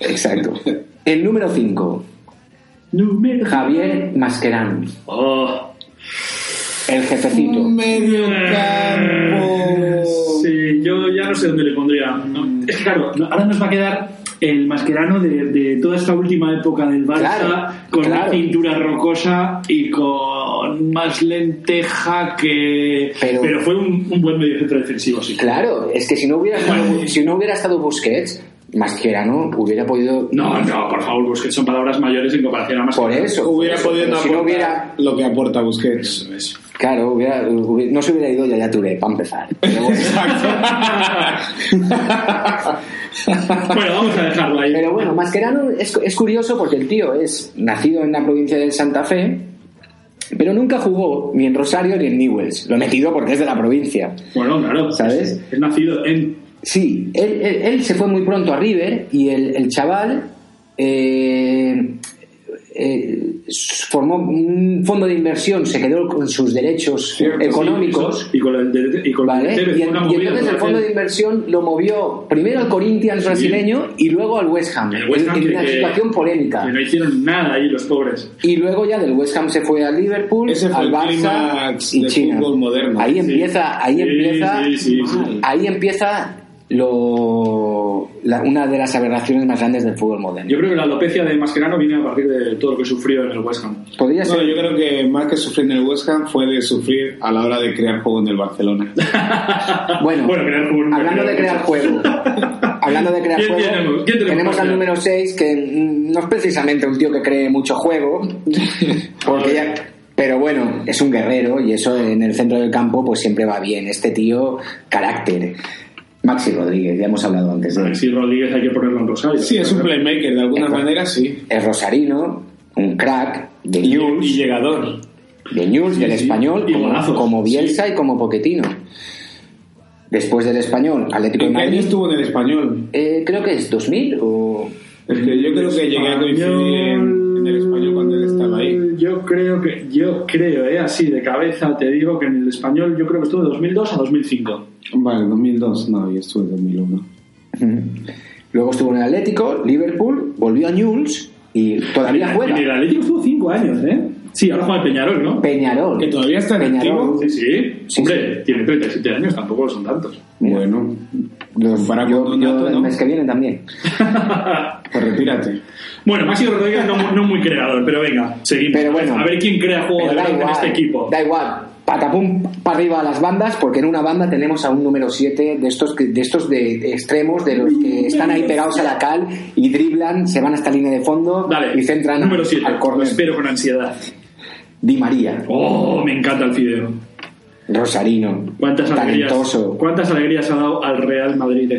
exacto. [laughs] El número 5, Número... Javier Mascherano, Oh. el jefecito. medio Sí, yo ya no sé dónde le pondría. ¿no? Es que claro, ahora nos va a quedar el masquerano de, de toda esta última época del Barça, Claro, con claro. una cintura rocosa y con más lenteja que... Pero- fue un, un buen medio centro defensivo, sí. Claro, es que si no hubiera estado, Bueno. si no hubiera estado Busquets, Mascherano hubiera podido. No, no, por favor, Busquets son palabras mayores en comparación a más. Por eso. Hubiera por eso, podido pero no si no hubiera. lo que aporta Busquets. Eso es. Claro, hubiera, hubiera- no se hubiera ido Yaya Touré, para empezar. [laughs] Pero bueno, Bueno, vamos a dejarlo ahí. pero bueno, Mascherano es, es curioso porque el tío es nacido en la provincia de Santa Fe, pero nunca jugó ni en Rosario ni en Newells. Lo he metido porque es de la provincia. Bueno, claro. ¿Sabes? Es, es nacido en... Sí, él, él- él se fue muy pronto a River y el, el chaval eh, eh, formó un fondo de inversión, se quedó con sus derechos Cierto, económicos. sí, y con el de- y con ¿Vale? el Y, y entonces el fondo de inversión lo movió primero al Corinthians brasileño y luego al West Ham, El West Ham en, en que- una situación polémica. Que no hicieron nada ahí los pobres. Y luego ya del West Ham se fue al Liverpool, Ese fue al Barça y China. moderno. Ahí Sí. empieza, ahí Sí, empieza, ahí empieza lo, la- una de las aberraciones más grandes del fútbol moderno. Yo creo que la alopecia de Mascherano viene a partir de todo lo que sufrió en el West Ham. Podría No, ser. yo creo que más que sufrir en el West Ham fue de sufrir a la hora de crear juego en el Barcelona. [laughs] Bueno, Bueno, crear juego nunca hablando de crear juego, hablando de crear ¿Quién juego, tenemos? ¿Quién tenemos al número 6 que no es precisamente un tío que cree mucho juego, [laughs] porque ya, pero bueno, es un guerrero y eso en el centro del campo pues siempre va bien. Este tío, carácter. Maxi Rodríguez, ya hemos hablado antes de él. Si Rodríguez hay que ponerlo en Rosario. Sí, es un playmaker, de alguna manera sí. Es rosarino, un crack de News, y llegador. de News, del sí. español, Y como, como Bielsa y como Poquetino. Después del español, Atlético de ¿En qué año Madrid. estuvo en el español? Eh, creo que es 2000 o... Es que yo creo que llegué a coincidir en, creo que, yo creo, eh, así de cabeza te digo que en el español yo creo que estuvo de 2002 a 2005. Vale, 2002, no, yo estuve en 2001. Luego estuvo en el Atlético, Liverpool, volvió a Newell's y todavía juega. En el Atlético estuvo 5 años, ¿eh? Sí, ahora juega el Peñarol, ¿no? Peñarol. Que todavía está en Peñarol. activo. Sí, sí. Sí, Hombre, tiene 37 años, tampoco son tantos. Bueno, Los- Compara yo, yo Donato, el ¿no? mes que viene también. [laughs] pues retírate. Bueno, Maxi Rodríguez no, no muy creador, pero venga, seguimos. Pero bueno. a ver quién crea juego Pero de verdad en igual, este equipo. Da igual. Patapum para arriba a las bandas, porque en una banda tenemos a un número 7 de estos, de estos de, de extremos, de los que están ahí pegados a la cal y driblan, se van hasta línea de fondo Dale, y centran número 7. al Lo córner. espero con ansiedad. Di María, Oh, me encanta el fideo. Rosarino, ¿Cuántas alegrías, talentoso. ¿Cuántas alegrías ha dado al Real Madrid?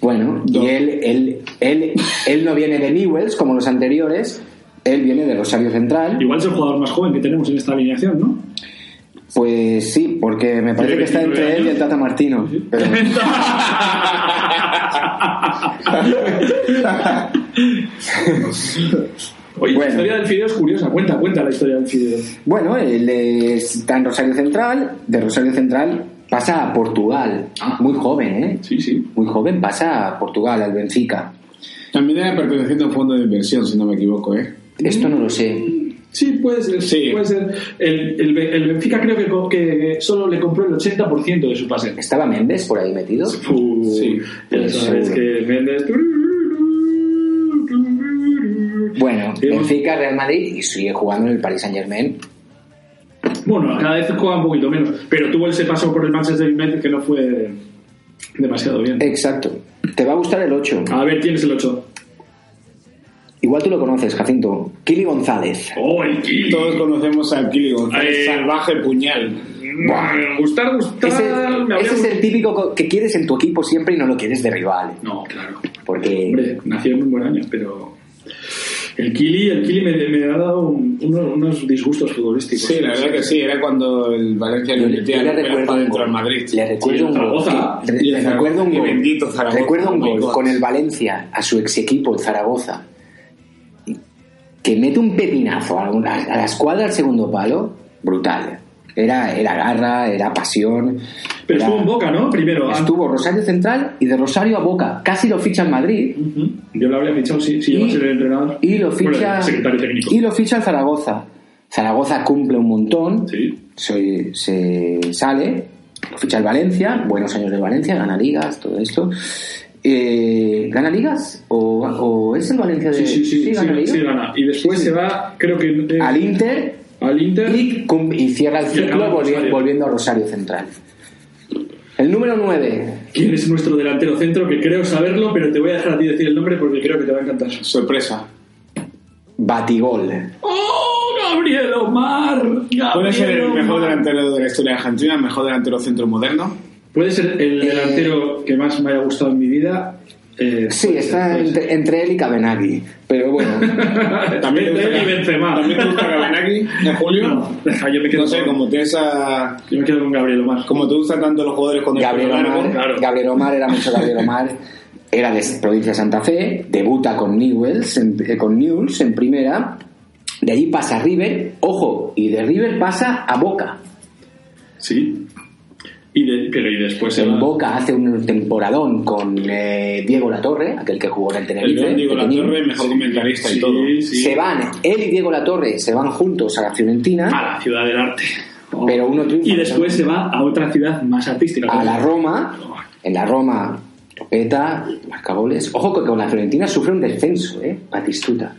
Bueno, y él, él, él, él no viene de Newells como los anteriores, él viene de Rosario Central. Igual es el jugador más joven que tenemos en esta alineación, ¿no? Pues sí, porque me parece ¿Tiene que está 29 entre él y el? Tata Martino. Pero, [laughs] [laughs] Oye, Bueno. la historia del fideo es curiosa. Cuenta, cuenta la historia del fideo. bueno, él está en Rosario Central, de Rosario Central pasa a Portugal, Ah. muy joven, ¿eh? Sí, sí. Muy joven, pasa a Portugal, al Benfica. También era perteneciente a un fondo de inversión, si no me equivoco, ¿eh? Esto no lo sé. Sí, puede ser. Sí. Puede ser. El, el, el Benfica creo que, solo le compró el 80% de su pase. ¿Estaba Méndez por ahí metido? Uh, Sí, pues sabes seguro. que Méndez. Bueno, Sí, Benfica, Real Madrid y sigue jugando en el Paris Saint Germain. Bueno, cada vez juega un poquito menos. Pero tuvo ese paso por el Manchester United que no fue demasiado bien. Exacto. Te va a gustar el 8. A ver, ¿quién es el 8? Igual tú lo conoces, Jacinto. Kili González. ¡Oh, el Kili! Todos conocemos al Kili González, Eh. salvaje puñal. Buah, Gustar, gustar. Ese, ese es el típico co- que quieres en tu equipo siempre y no lo quieres de rival. No, claro. Porque Hombre, nació en un buen año, pero. El Kili, el Kili me, me ha dado un- unos, unos disgustos futbolísticos. Sí, la verdad que sí, era cuando el Valencia le metía yo le la pelota recuerdo un dentro gol. al Madrid. Le recuerdo un gol. Le el recuerdo un gol. bendito Zaragoza, Recuerdo un oh gol con el Valencia a su ex equipo, el Zaragoza. Que mete un pepinazo a, una- a la escuadra al segundo palo. Brutal. Era, era garra, era pasión. Pero era- estuvo en Boca, ¿no? Primero. Estuvo Rosario Central y de Rosario a Boca. Casi lo ficha el Madrid. Yo lo habría fichado si, si Y- el entrenador. Y lo Bueno, ficha. el secretario técnico. y lo ficha el Zaragoza. Zaragoza cumple un montón. Sí. Se, se sale. Lo ficha el Valencia. Buenos años de Valencia. Gana ligas, todo esto. Eh, ¿Gana ligas? ¿O, o es el Valencia de.? Sí, sí, sí, sí, gana sí, gana. Y después se va, creo que. eh, Al Inter. Al Inter. Y, y cierra el ciclo volviendo a Rosario Central. El número 9. ¿Quién es nuestro delantero centro? Que creo saberlo, pero te voy a dejar a ti decir el nombre porque creo que te va a encantar. Sorpresa. Batigol. ¡Oh, Gabriel Omar! Gabriel ¿Puede ser el Omar. mejor delantero de la historia de Argentina, el mejor delantero centro moderno? Puede ser el delantero que más me haya gustado en mi vida. Eh, Sí, puede está ser. entre, entre él y Cabenagui. Pero bueno. [laughs] ¿También te Él gusta, y Benzema. ¿también te gusta de Julio? No, deja, yo me quedo No sé, con- como te, esa, Yo me quedo con Gabriel Omar. como te gustan tanto los jugadores con el Gabriel Omar, claro. Gabriel Omar era mucho Gabriel Omar. Era de provincia de Santa Fe, debuta con Newells, en, eh, con Newell's en primera. De allí pasa a River, ojo, y de River pasa a Boca. Sí. Y de- pero y después En va. Boca hace un temporadón con eh, Diego Latorre, aquel que jugó en el el Tenerife. gran Diego. Latorre, mejor comentarista Sí, y todo. sí. Se van, él y Diego Latorre se van juntos a la Fiorentina, a la ciudad del arte. Oh. Pero uno triunfa, y después se va a otra ciudad más artística. a la Roma. En la Roma lo peta, marca goles. Ojo que con la Fiorentina sufre un descenso, ¿eh? Batistuta.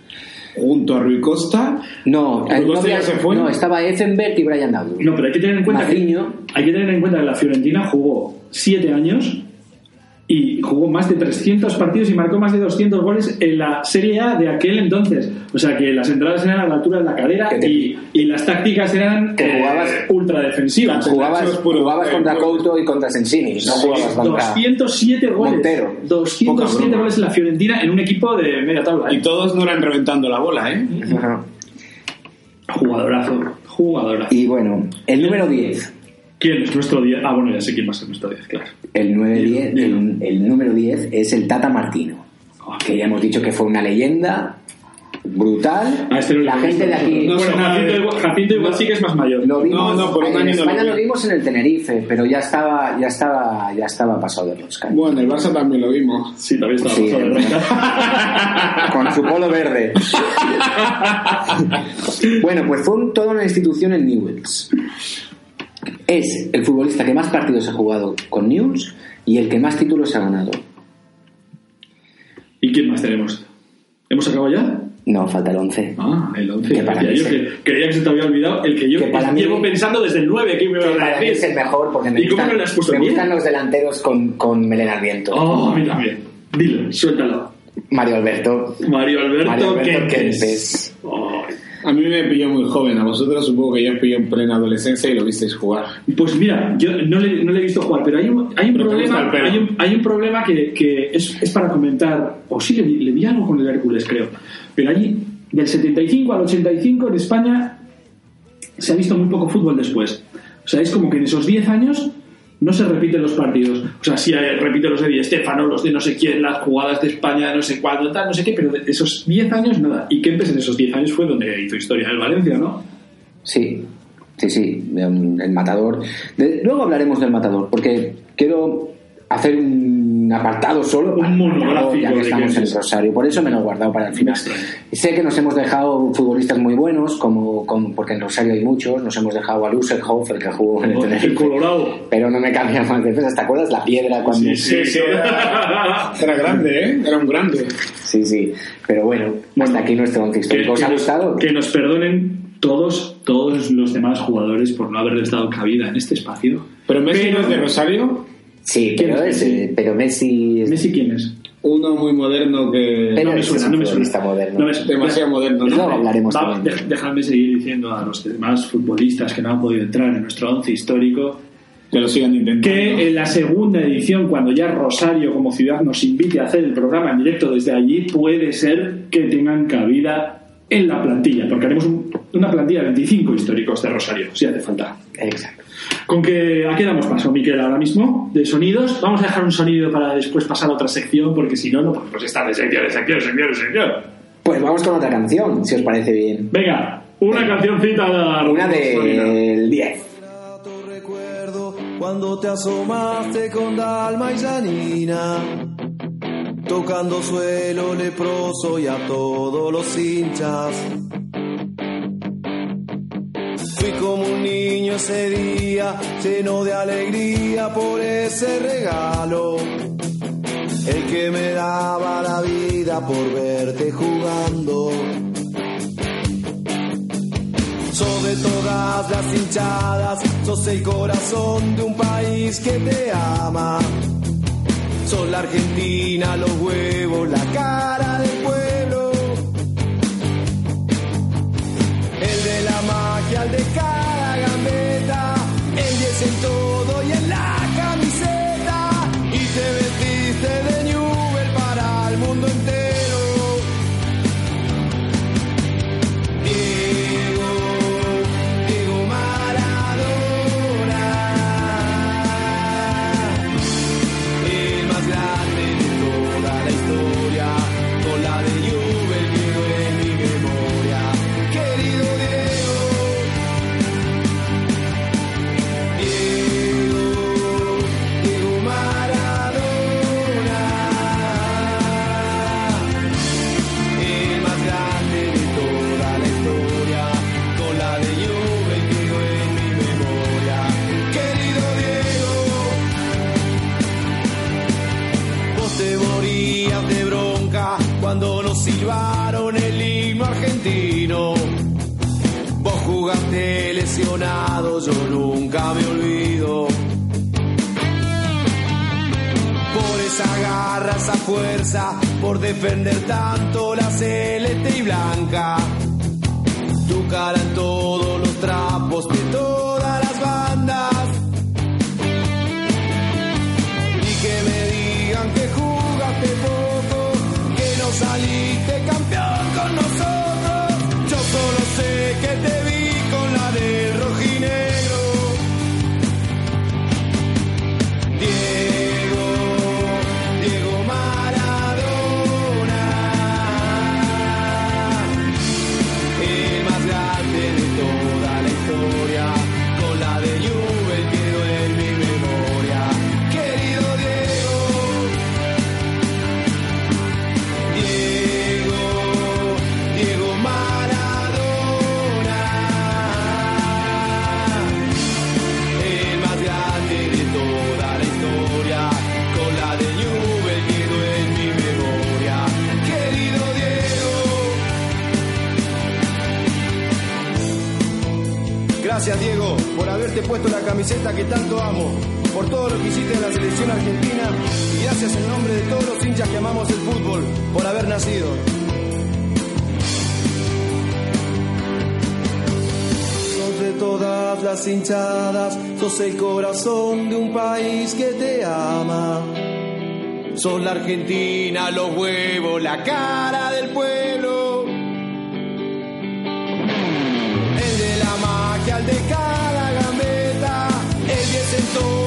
Junto a Rui Costa. No, ¿Rui eh, no, Costa ya había- se fue? no, estaba Effenberg y Brian Dowd. No, pero hay que tener en cuenta que, hay que tener en cuenta que la Fiorentina jugó siete años y jugó más de 300 partidos y marcó más de 200 goles en la Serie A de aquel entonces. O sea que las entradas eran a la altura de la cadera y, y las tácticas eran Que eh, jugabas- ultra defensivas. Jugabas, puro- jugabas eh, contra Couto y contra Sensini, no jugabas contra... 207 goles. Montero. 207 Poca broma. goles en la Fiorentina en un equipo de media tabla. Y ¿eh? todos no eran reventando la bola, ¿eh? Jugadorazo. Jugadorazo. Y bueno, el número 10. ¿Quién es nuestro 10? Ah, bueno, ya sé quién va a ser nuestro 10, claro. El, 9 Dilo, 10, dilo. el, el número 10 es el Tata Martino, Ah, que ya hemos dicho que fue una leyenda brutal. A este no la gente de aquí... No bueno, Jacinto, igual, Jacinto igual sí que es más mayor. Lo vimos, No, no, por un en año no lo España lo vimos en el Tenerife, pero ya estaba, ya estaba, ya estaba pasado de rosca. Bueno, el Barça también lo vimos. Sí, también estaba Sí. pasado de rosca. [laughs] Con su polo verde. [laughs] bueno, pues fue un- toda una institución en Newells. Es el futbolista que más partidos ha jugado con News y el que más títulos ha ganado. ¿Y quién más tenemos? ¿Hemos acabado ya? No, falta el 11. Ah, el 11. Que para mí yo que creía que se te había olvidado el que yo Que para mí- llevo pensando desde el 9. ¿Qué me Que iba a mí es decir? el mejor porque me, ¿Y cómo gustan, me los delanteros con, con melena al viento. Oh, a mí también. Dilo, suéltalo. Mario Alberto. Mario Alberto, Mario Alberto Kempes. Kempes. Oh, A mí me pilló muy joven, a vosotros supongo que ya os pilló en plena adolescencia y lo visteis jugar. Pues mira, yo no le, no le he visto jugar, pero hay un, hay un Pero te gusta problema, hay un, hay un problema que, que es, es para comentar, o sí le, le vi algo con el Hércules, creo. Pero allí, del 75 al 85 en España, se ha visto muy poco fútbol después. O sea, es como que en esos 10 años no se repiten los partidos. O sea, sí eh, repite los de Di Stéfano, los de no sé quién, las jugadas de España, no sé cuándo, tal, no sé qué, pero de esos 10 años nada. Y Kempes en esos 10 años fue donde hizo historia el Valencia, ¿no? Sí, sí, sí, el matador. Luego hablaremos del matador, porque quiero hacer un apartado solo Un para- monográfico ya que estamos en. Rosario. Por eso me lo he guardado para el final. Sé que nos hemos dejado futbolistas muy buenos, como, como- porque en Rosario hay muchos. Nos hemos dejado a Lussenhoff, el que jugó en el El Tenerife. Colorado. Pero no me cambia más defensas. ¿Te acuerdas la piedra cuando.? Sí, sí, sí. Era, era grande, ¿eh? Era un grande. Sí, sí. Pero bueno, hasta aquí nuestro once que, histórico. ¿Os ha nos, gustado? que nos perdonen todos, todos los demás jugadores por no haberles dado cabida en este espacio. Pero Messi Pero- no es de Rosario, Sí, ¿Quién pero, es es, Messi? pero Messi es ¿Messi quién es? uno muy moderno que... Pero no me suena, es un no me futbolista suena. moderno. No me suena. demasiado moderno, Luego ¿no? hablaremos Va, dejadme seguir diciendo a los demás futbolistas que no han podido entrar en nuestro once histórico Que lo sigan intentando. que en la segunda edición, cuando ya Rosario como ciudad nos invite a hacer el programa en directo desde allí, puede ser que tengan cabida en la plantilla, porque haremos un- una plantilla de 25 históricos de Rosario, si hace falta. Exacto. Con que aquí damos paso, Miquel, ahora mismo, de sonidos. Vamos a dejar un sonido para después pasar a otra sección, porque si no, no podemos estar de sección, de sección, de sección, de sección. Pues vamos con otra canción, si os parece bien. Venga, una cancioncita. Una del 10. Grato recuerdo cuando te asomaste con Dalma y Janina, tocando suelo leproso y a todos los hinchas. Como un niño ese día, lleno de alegría por ese regalo. El que me daba la vida por verte jugando. Sos de todas las hinchadas, sos el corazón de un país que te ama. Sos la Argentina, los huevos, la cara del pueblo. El silbaron el himno argentino. Vos jugaste lesionado, yo nunca me olvido. Por esa garra, esa fuerza, por defender tanto la celeste y blanca. Tu cara en todos los trapos de haberte puesto la camiseta que tanto amo, por todo lo que hiciste en la selección argentina y gracias en nombre de todos los hinchas que amamos el fútbol por haber nacido. Sos de todas las hinchadas, sos el corazón de un país que te ama. Sos la Argentina, los huevos, la cara del pueblo. El de la magia, el de gambeta, el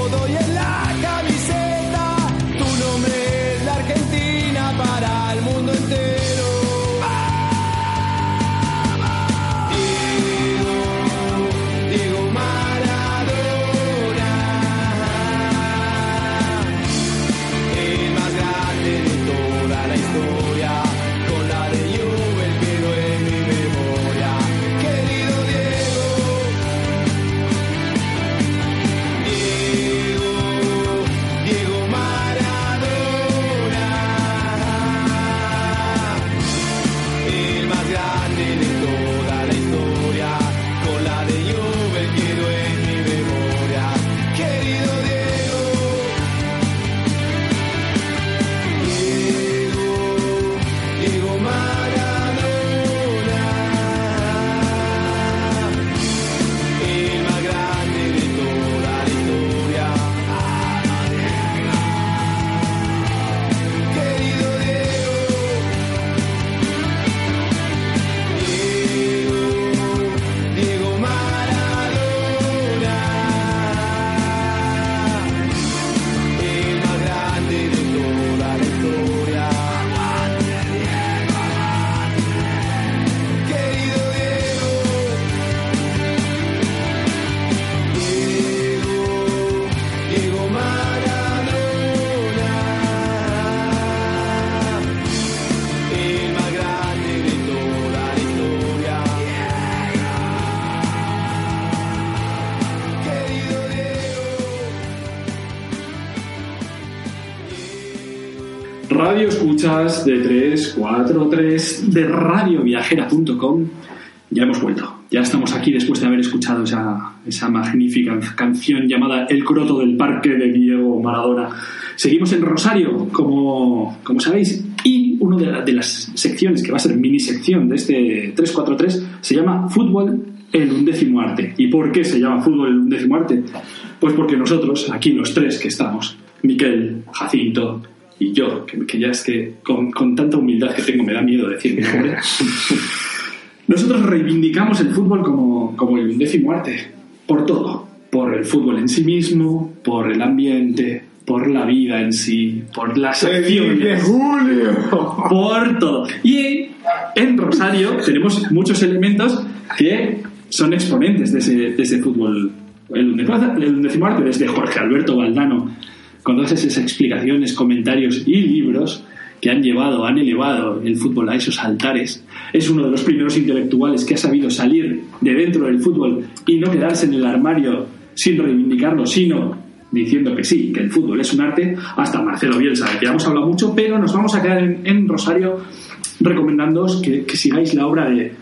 escuchas de 343 de radioviajera.com. Ya hemos vuelto. Ya estamos aquí después de haber escuchado esa, esa magnífica canción llamada El croto del parque de Diego Maradona. Seguimos en Rosario, como, como sabéis, y una de, la- de las secciones que va a ser mini sección de este 343 se llama Fútbol el undécimo arte. ¿Y por qué se llama Fútbol el undécimo arte? Pues porque nosotros, aquí los tres que estamos, Miquel, Jacinto y yo, que, que ya es que con, con tanta humildad que tengo me da miedo decir mi nombre, [laughs] nosotros reivindicamos el fútbol como, como el undécimo arte, por todo, por el fútbol en sí mismo, por el ambiente, por la vida en sí, por las ¡Se dice acciones, Julio! por todo. Y en Rosario tenemos muchos elementos que son exponentes de ese, de ese fútbol. El undécimo arte, desde Jorge Alberto Valdano, con todas esas explicaciones, comentarios y libros que han llevado, han elevado el fútbol a esos altares. Es uno de los primeros intelectuales que ha sabido salir de dentro del fútbol y no quedarse en el armario sin reivindicarlo, sino diciendo que sí, que el fútbol es un arte, hasta Marcelo Bielsa, de que hemos hablado mucho, pero nos vamos a quedar en, Rosario recomendándoos que, que sigáis la obra de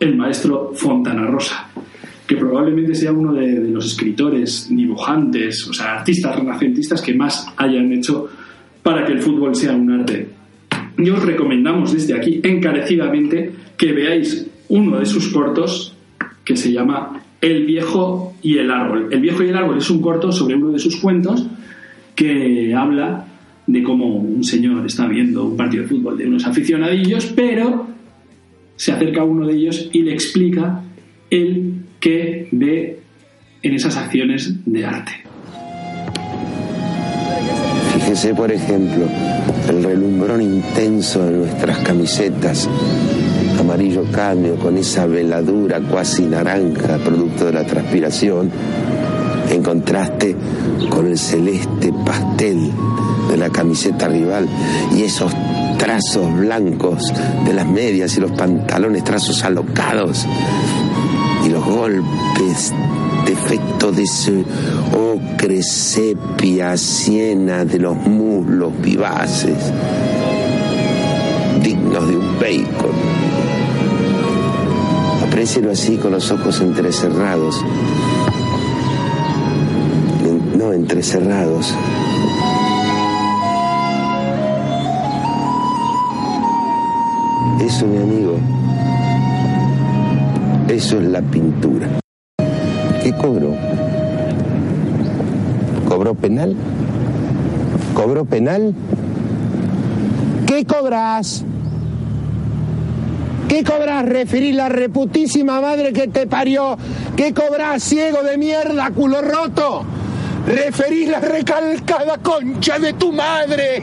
el maestro Fontana Rosa, que probablemente sea uno de, los escritores, dibujantes, o sea, artistas renacentistas que más hayan hecho para que el fútbol sea un arte. Y os recomendamos desde aquí encarecidamente que veáis uno de sus cortos que se llama El viejo y el árbol. El viejo y el árbol es un corto sobre uno de sus cuentos que habla de cómo un señor está viendo un partido de fútbol de unos aficionadillos, pero se acerca a uno de ellos y le explica el que ve en esas acciones de arte. Fíjese, por ejemplo, el relumbrón intenso de nuestras camisetas, amarillo cambio con esa veladura cuasi naranja, producto de la transpiración, en contraste con el celeste pastel de la camiseta rival y esos trazos blancos de las medias y los pantalones, trazos alocados y los golpes de efecto de ese ocre sepia siena de los muslos vivaces, dignos de un bacon. Aprécielo así con los ojos entrecerrados. En- No, entrecerrados. Eso, mi amigo, eso es la pintura. ¿Qué cobró? ¿Cobró penal? ¿Cobró penal? ¿Qué cobras? ¿Qué cobras? Referir la reputísima madre que te parió. ¿Qué cobras, ciego de mierda, culo roto? Referís la recalcada concha de tu madre.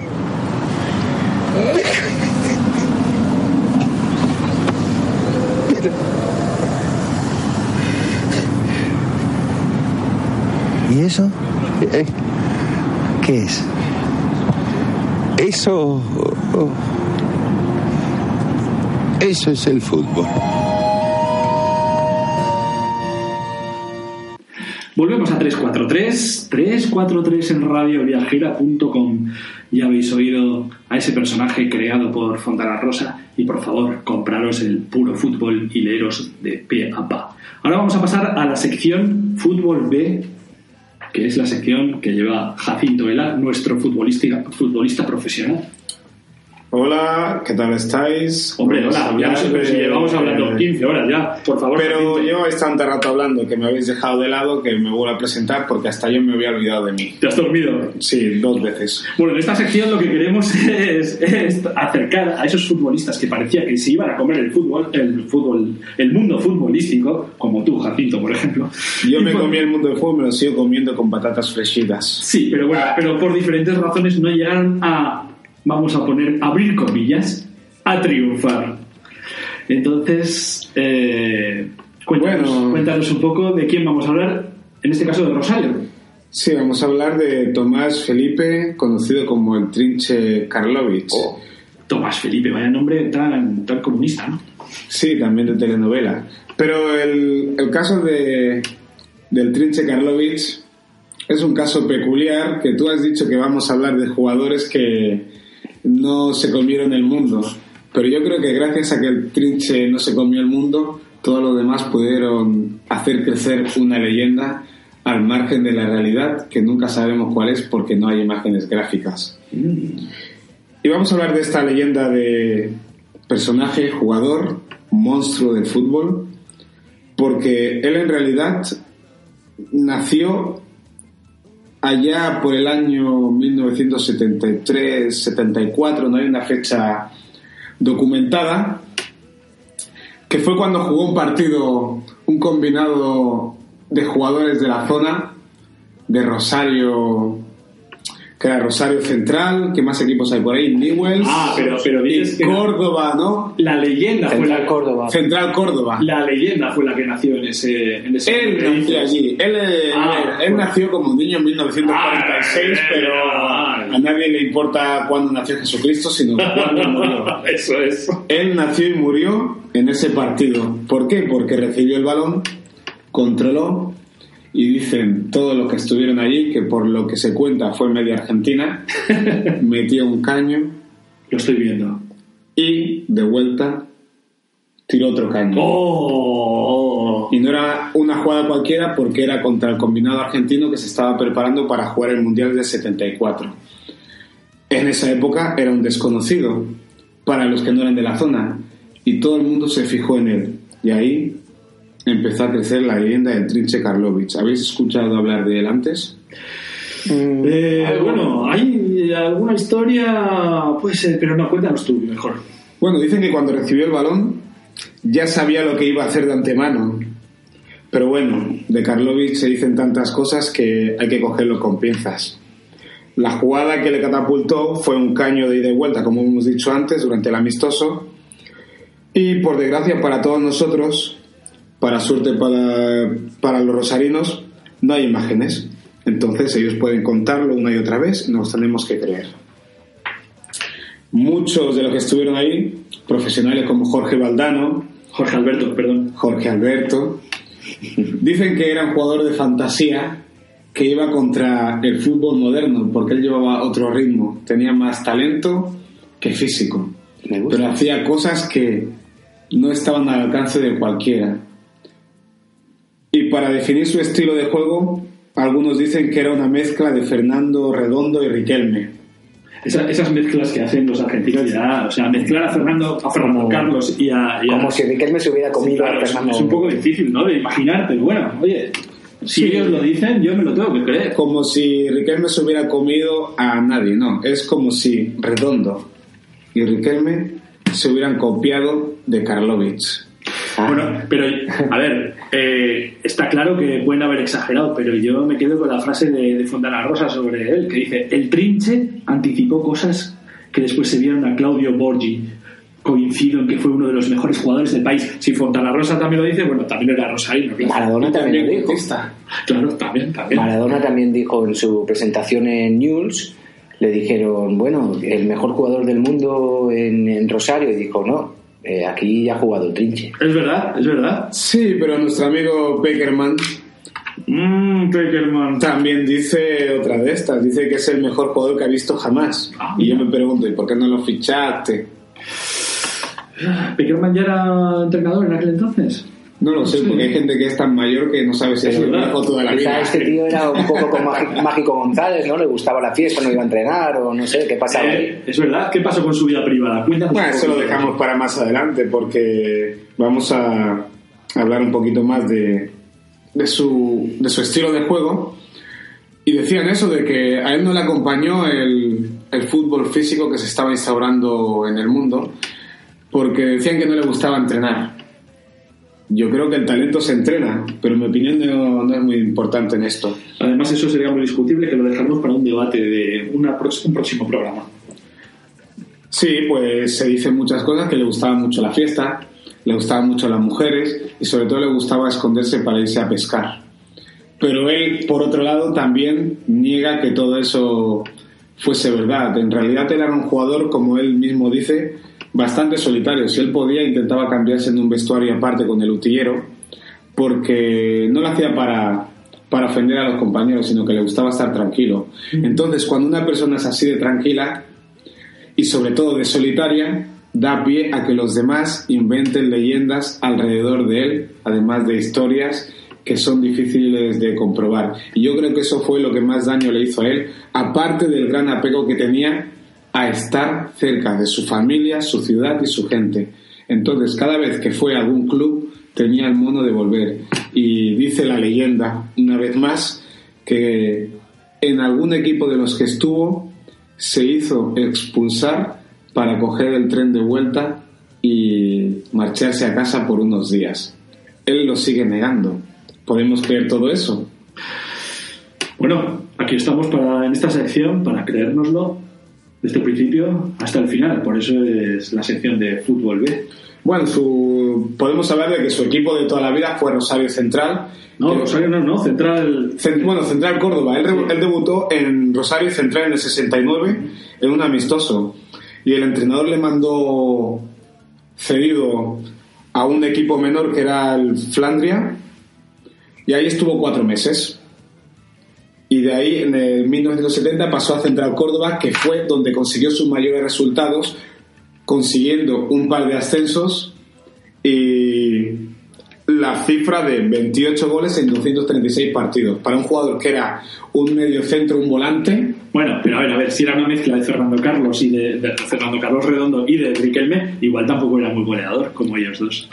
¿Y eso? Eh, ¿Qué es? Eso... oh, Eso es el fútbol. Volvemos a 343, 343 en radioviajera.com. Ya habéis oído a ese personaje creado por Fontana Rosa y por favor, compraros el puro fútbol y leeros de pie a pa. Ahora vamos a pasar a la sección Fútbol B, que es la sección que lleva Jacinto Vela, nuestro futbolista, futbolista profesional. Hola, ¿qué tal estáis? Hombre, hola, ya no sé, pero si de- llevamos hablando 15 horas ya, por favor. Pero Jacinto. llevabais tanto rato hablando que me habéis dejado de lado que me vuelvo a presentar porque hasta yo me había olvidado de mí. ¿Te has dormido? Sí, dos veces. Bueno, en esta sección lo que queremos [laughs] es, es acercar a esos futbolistas que parecía que se iban a comer el fútbol, el fútbol, el mundo futbolístico, como tú, Jacinto, por ejemplo. Yo Y me por- comí el mundo del fútbol, me lo sigo comiendo con patatas frechidas. Sí, pero bueno, pero por diferentes razones no llegaron a, vamos a poner, abrir comillas, a triunfar. Entonces, eh, cuéntanos, Bueno. cuéntanos un poco de quién vamos a hablar, en este caso de Rosario. Sí, vamos a hablar de Tomás Felipe, conocido como el Trinche Karlovich. Tomás Felipe, vaya nombre tan, tan comunista, ¿no? Sí, también de telenovela. Pero el, el caso de, del Trinche Karlovich es un caso peculiar que tú has dicho que vamos a hablar de jugadores que no se comieron el mundo. Pero yo creo que gracias a que el Trinche no se comió el mundo, todos los demás pudieron hacer crecer una leyenda al margen de la realidad que nunca sabemos cuál es porque no hay imágenes gráficas. Y vamos a hablar de esta leyenda de personaje, jugador, monstruo del fútbol, porque él en realidad nació allá por el año 1973-74, no hay una fecha documentada, que fue cuando jugó un partido, un combinado de jugadores de la zona, de Rosario, que era Rosario Central, ¿qué más equipos hay por ahí? Newells, Ah, pero- pero dices y que- Córdoba, ¿no? La leyenda fue la, Córdoba. Central Córdoba. la leyenda fue la que nació en ese, en ese Él ¿qué nació dices? allí. Él, eh, Ah, él bueno. nació como un niño en 1946, Ah, pero ah. a nadie le importa cuándo nació Jesucristo, sino cuándo murió. [laughs] Eso es. Él nació y murió en ese partido. ¿Por qué? Porque recibió el balón, controló y dicen todos los que estuvieron allí que por lo que se cuenta fue media argentina, [laughs] metió un caño Lo estoy viendo. y de vuelta tiró otro caño. ¡Oh! Y no era una jugada cualquiera porque era contra el combinado argentino que se estaba preparando para jugar el Mundial del 74. En esa época era un desconocido para los que no eran de la zona y todo el mundo se fijó en él. Y ahí empezó a crecer la leyenda del Trinche Karlovic. ¿Habéis escuchado hablar de él antes? Eh, bueno, hay alguna historia, puede ser, pero no, cuéntanos tú mejor. Bueno, dicen que cuando recibió el balón ya sabía lo que iba a hacer de antemano. Pero bueno, de Karlovic se dicen tantas cosas que hay que cogerlo con pinzas. La jugada que le catapultó fue un caño de ida y vuelta, como hemos dicho antes, durante el amistoso. Y por desgracia para todos nosotros, para suerte para, para los rosarinos, no hay imágenes. Entonces ellos pueden contarlo una y otra vez y nos tenemos que creer. Muchos de los que estuvieron ahí, profesionales como Jorge Valdano, Jorge Alberto, perdón. Jorge Alberto, dicen que era un jugador de fantasía que iba contra el fútbol moderno porque él llevaba otro ritmo, tenía más talento que físico, pero hacía cosas que no estaban al alcance de cualquiera. Y para definir su estilo de juego, algunos dicen que era una mezcla de Fernando Redondo y Riquelme. Esa- esas mezclas que hacen los argentinos ya, o sea, mezclar a Fernando, a Fernando Como- Carlos y a, y a- Como si Riquelme se hubiera comido Claro, a es, Fernando. es un poco difícil, ¿no? De imaginar, pero bueno, oye, si ellos lo dicen, yo me lo tengo que creer. Como si Riquelme se hubiera comido a nadie, no. Es como si Redondo y Riquelme se hubieran copiado de Karlovic. Ah, Bueno, pero, a ver, eh, está claro que pueden haber exagerado, pero yo me quedo con la frase de, de Fontana Rosa sobre él, que dice, el trinche anticipó cosas que después se vieron a Claudio Borgi. Coincido en que fue uno de los mejores jugadores del país. Si Fontana Rosa también lo dice, bueno, también era Rosarino. claro. Maradona también lo dijo. Claro, también, también. Maradona también dijo en su presentación en News, le dijeron, bueno, el mejor jugador del mundo en, en Rosario, y dijo, no, eh, aquí ya ha jugado Trinche. Es verdad, es verdad. Sí, pero nuestro amigo Beckerman Mmm, Peckerman. también dice otra de estas. Dice que es el mejor jugador que ha visto jamás. Ah, y yo me pregunto, ¿y por qué no lo fichaste? ¿Peckerman ya era entrenador en aquel entonces? No lo sé, porque hay gente que es tan mayor que no sabe si Es verdad. viejo toda la Quizá vida. este tío era un poco como [laughs] Mágico, González, ¿no? Le gustaba la fiesta, no iba a entrenar, o no sé, ¿qué pasaba ahí? Eh, es verdad. ¿Qué pasó con su vida privada? Cuéntanos. Bueno, un eso lo dejamos para más adelante porque vamos a hablar un poquito más de, de, su, de su estilo de juego. Y decían eso, de que a él no le acompañó el, el fútbol físico que se estaba instaurando en el mundo porque decían que no le gustaba entrenar. Yo creo que el talento se entrena, pero mi opinión no, no es muy importante en esto. Además, eso sería muy discutible que lo dejamos para un debate de una un próximo programa. Sí, pues se dicen muchas cosas, que le gustaba mucho la fiesta, le gustaban mucho las mujeres y sobre todo le gustaba esconderse para irse a pescar. Pero él, por otro lado, también niega que todo eso fuese verdad. En realidad él era un jugador, como él mismo dice, bastante solitario. Si él podía, intentaba cambiarse en un vestuario aparte con el utillero, porque no lo hacía para, para ofender a los compañeros, sino que le gustaba estar tranquilo. Entonces, cuando una persona es así de tranquila, y sobre todo de solitaria, da pie a que los demás inventen leyendas alrededor de él, además de historias que son difíciles de comprobar. Y yo creo que eso fue lo que más daño le hizo a él, aparte del gran apego que tenía a estar cerca de su familia, su ciudad y su gente. Entonces, cada vez que fue a algún club, tenía el mono de volver. Y dice la leyenda, una vez más, que en algún equipo de los que estuvo, se hizo expulsar para coger el tren de vuelta y marcharse a casa por unos días. Él lo sigue negando. ¿Podemos creer todo eso? Bueno, aquí estamos para, en esta sección para creérnoslo desde el principio hasta el final. Por eso es la sección de Fútbol B. Bueno, su- podemos hablar de que su equipo de toda la vida fue Rosario Central. No, Que- Rosario no, no, Central. Cent- bueno, Central Córdoba. Él debutó en Rosario Central en el 69 en un amistoso. Y el entrenador le mandó cedido a un equipo menor que era el Flandria. Y ahí estuvo cuatro meses. Y de ahí, en el 1970, pasó a Central Córdoba, que fue donde consiguió sus mayores resultados, consiguiendo un par de ascensos y la cifra de 28 goles en 236 partidos. Para un jugador que era un medio centro, un volante, Bueno, pero a ver, a ver, si era una mezcla de Fernando Carlos y de, de Fernando Carlos Redondo y de Riquelme, igual tampoco era muy goleador como ellos dos.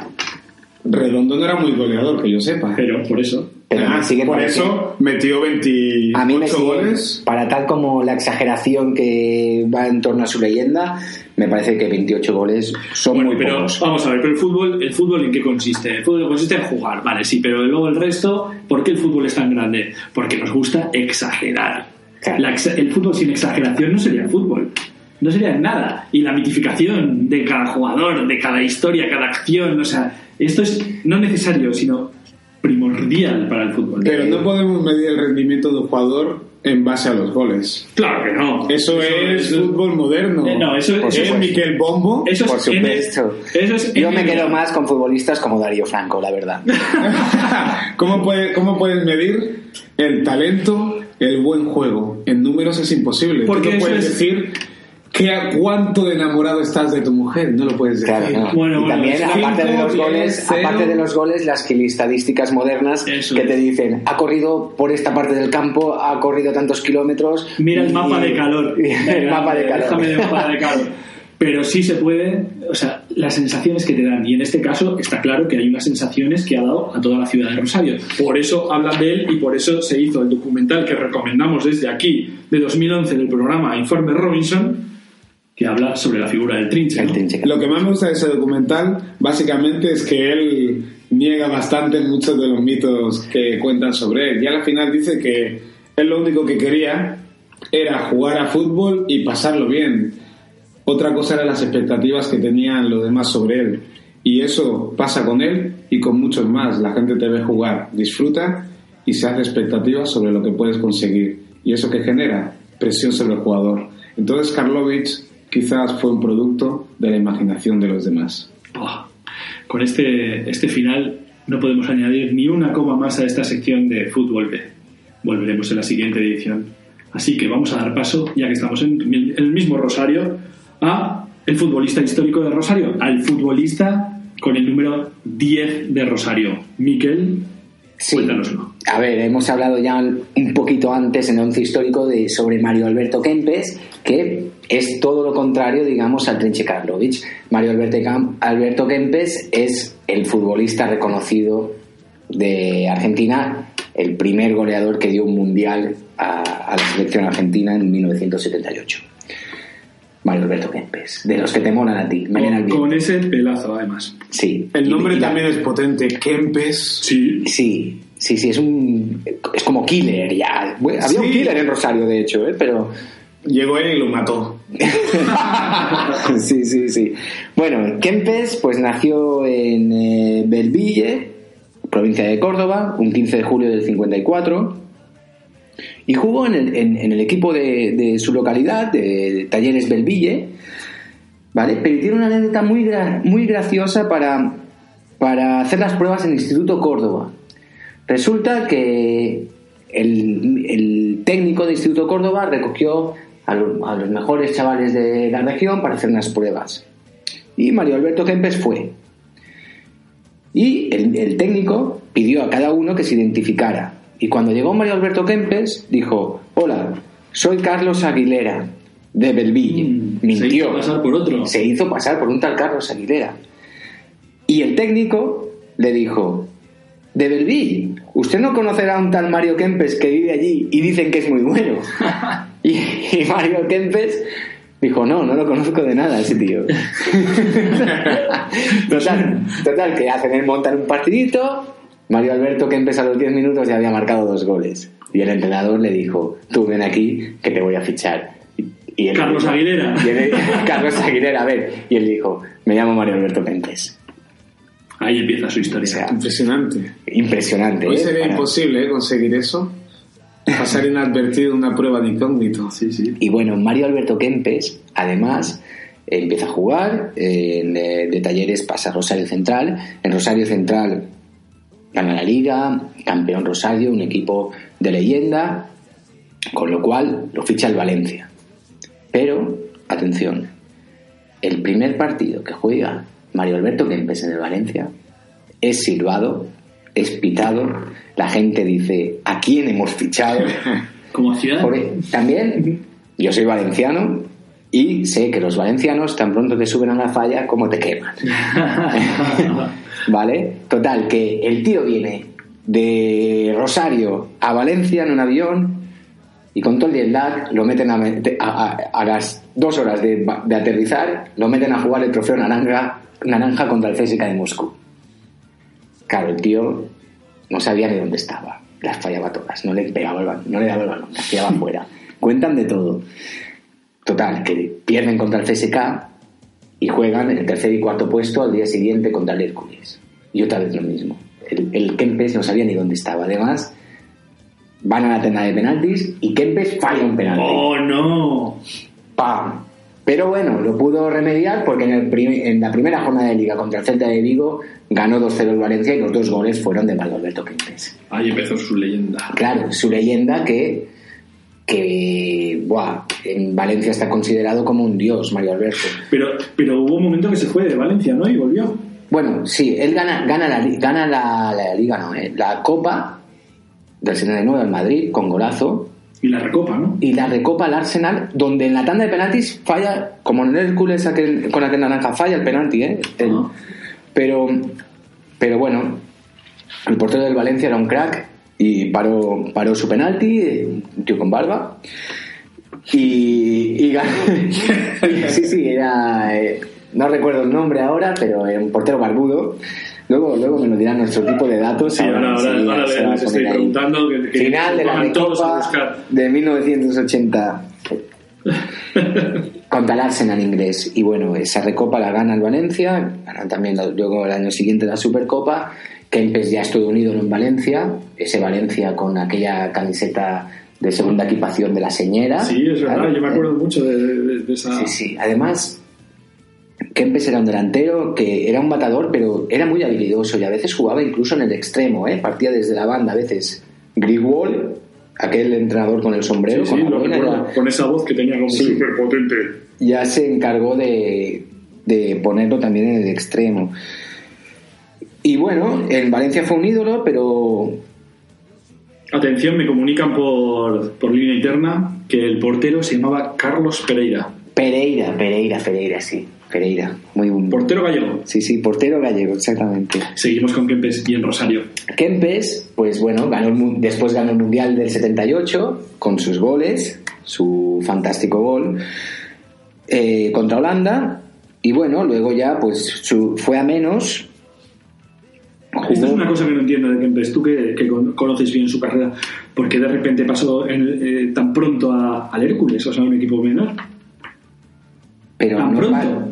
Redondo no era muy goleador, que yo sepa. Pero por eso. Pero Ah, me por eso metió 28 A mí me sigue- goles. para tal como la exageración que va en torno a su leyenda, me parece que 28 goles son Bueno, muy pero pocos. vamos a ver, pero el fútbol, ¿el fútbol en qué consiste? El fútbol consiste en jugar, vale, sí, pero luego el resto, ¿por qué el fútbol es tan grande? Porque nos gusta exagerar. Claro. La exa- el fútbol sin exageración no sería fútbol. No sería nada. Y la mitificación de cada jugador, de cada historia, cada acción, o sea, esto es no necesario, sino primordial para el fútbol. Pero no podemos medir el rendimiento de un jugador en base a los goles. Claro que no. Eso, es eso- fútbol moderno. Eh, no, eso- es eso es- Miquel Bombo. Eso Por es N- supuesto. eso es Yo me quedo más con futbolistas como Darío Franco, la verdad. [laughs] ¿Cómo, puede- ¿Cómo puedes medir el talento, el buen juego? En números es imposible. Porque Tú no eso puedes es- decir que a cuánto de enamorado estás de tu mujer. No lo puedes decir. Claro, no. Bueno, y bueno, también, aparte de los goles, cero. aparte de los goles, las estadísticas modernas Eso que es. te dicen, ha corrido por esta parte del campo, ha corrido tantos kilómetros. Mira el y- mapa de calor. [laughs] el mapa de calor. Déjame de mapa de calor. Pero sí se puede, o sea, las sensaciones que te dan. Y en este caso está claro que hay unas sensaciones que ha dado a toda la ciudad de Rosario. Por eso hablan de él y por eso se hizo el documental que recomendamos desde aquí, de 2011, del programa Informe Robinson, que habla sobre la figura del trinche. ¿no? trinche. Lo que más me gusta de ese documental, básicamente, es que él niega bastante muchos de los mitos que cuentan sobre él. Y al final dice que él lo único que quería era jugar a fútbol y pasarlo bien. Otra cosa eran las expectativas que tenían los demás sobre él. Y eso pasa con él y con muchos más. La gente te ve jugar, disfruta y se hace expectativas sobre lo que puedes conseguir. Y eso que genera presión sobre el jugador. Entonces Karlovic quizás fue un producto de la imaginación de los demás. Con este, este final no podemos añadir ni una coma más a esta sección de Fútbol B. Volveremos en la siguiente edición. Así que vamos a dar paso, ya que estamos en el mismo Rosario, a el futbolista histórico de Rosario, al futbolista con el número 10 de Rosario, Miquel. Sí. Cuéntanoslo. A ver, hemos hablado ya un poquito antes en el once histórico de, sobre Mario Alberto Kempes, que es todo lo contrario, digamos, al Trinche Karlovic. Mario Alberto, Kempes es el futbolista reconocido de Argentina, el primer goleador que dio un mundial a, a la selección argentina en 1978. Mario Alberto Kempes, de los que te molan a ti, me llenan Con, con ese pelazo, además. Sí. El Y- nombre y la- también es potente, Kempes. Sí. Sí, sí, sí, es un. Es como killer ya. Bueno, había un killer en Rosario, de hecho, ¿eh? pero. Llegó él y lo mató. [laughs] sí, sí, sí. Bueno, Kempes, pues nació en eh, Belville, provincia de Córdoba, un 15 de julio del 54. Y jugó en el, equipo de, su localidad, de Talleres Belville, ¿vale? Pero tiene una anécdota muy, muy graciosa para, para hacer las pruebas en el Instituto Córdoba. Resulta que el, técnico del Instituto Córdoba recogió a, lo- a los mejores chavales de la región para hacer unas pruebas. Y Mario Alberto Kempes fue. Y el técnico pidió a cada uno que se identificara. Y cuando llegó Mario Alberto Kempes, dijo, hola, soy Carlos Aguilera, de Belville. Mm, Mintió. se hizo pasar por otro. Se hizo pasar por un tal Carlos Aguilera. Y el técnico le dijo, de Belville, usted no conocerá a un tal Mario Kempes que vive allí y dicen que es muy bueno. [laughs] y, y Mario Kempes dijo, no, no lo conozco de nada ese tío. [laughs] [laughs] total, total, que hacen el montar un partidito, Mario Alberto Kempes a los 10 minutos ya había marcado dos goles. Y el entrenador le dijo, tú ven aquí que te voy a fichar. Y- él Carlos dijo- Aguilera. y él- [laughs] Carlos Aguilera, a ver. Y él dijo, me llamo Mario Alberto Kempes. Ahí empieza su historia. O sea, Impresionante. impresionante. Hoy ¿eh? sería Para- imposible ¿eh? conseguir eso. Pasar inadvertido una prueba de incógnito. Sí, sí. Y bueno, Mario Alberto Kempes, además, empieza a jugar, en, eh, de talleres pasa a Rosario Central. En Rosario Central Gana la liga, campeón Rosario, un equipo de leyenda, con lo cual lo ficha el Valencia. Pero, atención, el primer partido que juega Mario Alberto Kempes en el Valencia es silbado, es pitado, la gente dice, ¿a quién hemos fichado? [laughs] Como ciudad. También yo soy valenciano y sé que los valencianos tan pronto te suben a la falla como te queman. [laughs] ¿Vale? Total, que el tío viene de Rosario a Valencia en un avión y con todo el jet lag lo meten a, las dos horas de, de aterrizar, lo meten a jugar el trofeo naranja, naranja contra el CSKA de Moscú. Claro, el tío no sabía ni dónde estaba. Las fallaba todas. No le pegaba el balón, no le daba el balón, las tiraba fuera. Cuentan de todo. Total, que pierden contra el CSK y juegan el tercer y cuarto puesto al día siguiente contra el Hércules. Y otra vez lo mismo. El, el Kempes no sabía ni dónde estaba. Además, van a la tenda de penaltis y Kempes falla un penalti. ¡Oh, no! ¡Pam! Pero bueno, lo pudo remediar porque en, el prim- en la primera jornada de liga contra el Celta de Vigo ganó 2-0 el Valencia y los dos goles fueron de Mario Alberto Kempes. Ahí empezó su leyenda. Claro, su leyenda que, que buah, en Valencia está considerado como un dios, Mario Alberto. Pero, pero hubo un momento que se fue de Valencia, ¿no? Y volvió. Bueno, sí, él gana, gana, la, gana la, la liga, no, eh, la Copa del 79 en Madrid con golazo Y la recopa, ¿no? y la recopa al Arsenal, donde en la tanda de penaltis falla, como en Hércules aquel- con aquel naranja, falla el penalti, ¿eh? El- pero, pero bueno, el portero del Valencia era un crack y paró, paró su penalti, eh, un tío con barba. Y, y gan- [laughs] sí, sí, era. eh, no recuerdo el nombre ahora, pero era un portero barbudo. Luego, luego me lo dirán nuestro tipo de datos. Sí, ahora, se les estoy ahí. preguntando que, que Final de la Recopa de 1980 [laughs] contra el Arsenal inglés. Y bueno, esa recopa la gana el Valencia, ganan también luego el año siguiente la Supercopa. Kempes ya estuvo unido en Valencia, ese Valencia con aquella camiseta de segunda equipación de la señera. Sí, es verdad, yo me acuerdo mucho de, de- de esa... Sí, sí. Además, Kempes era un delantero que era un matador, pero era muy habilidoso y a veces jugaba incluso en el extremo, ¿eh? partía desde la banda. A veces Grigwall, aquel entrenador con el sombrero, Sí, con sí, la lo boina, recuerdo, era- con esa voz que tenía como súper potente. ya se encargó de, de ponerlo también en el extremo. Y bueno, en Valencia fue un ídolo, pero Atención, me comunican por, por línea interna que el portero se llamaba Carlos Pereira. Pereira, Pereira, Pereira, sí, Pereira, muy buen Portero gallego. Sí, sí, portero gallego, exactamente. Seguimos con Kempes y en Rosario. Kempes, pues bueno, ganó el después ganó el Mundial del 78 con sus goles, su fantástico gol eh, contra Holanda y bueno, luego ya pues su- fue a menos. Esta es una cosa que no entiendo de Kempes, tú que, que con- conoces bien su carrera, ¿por qué de repente pasó en- eh, tan pronto a- al Hércules, o sea, un equipo menor? pero ¿Tan no, pronto?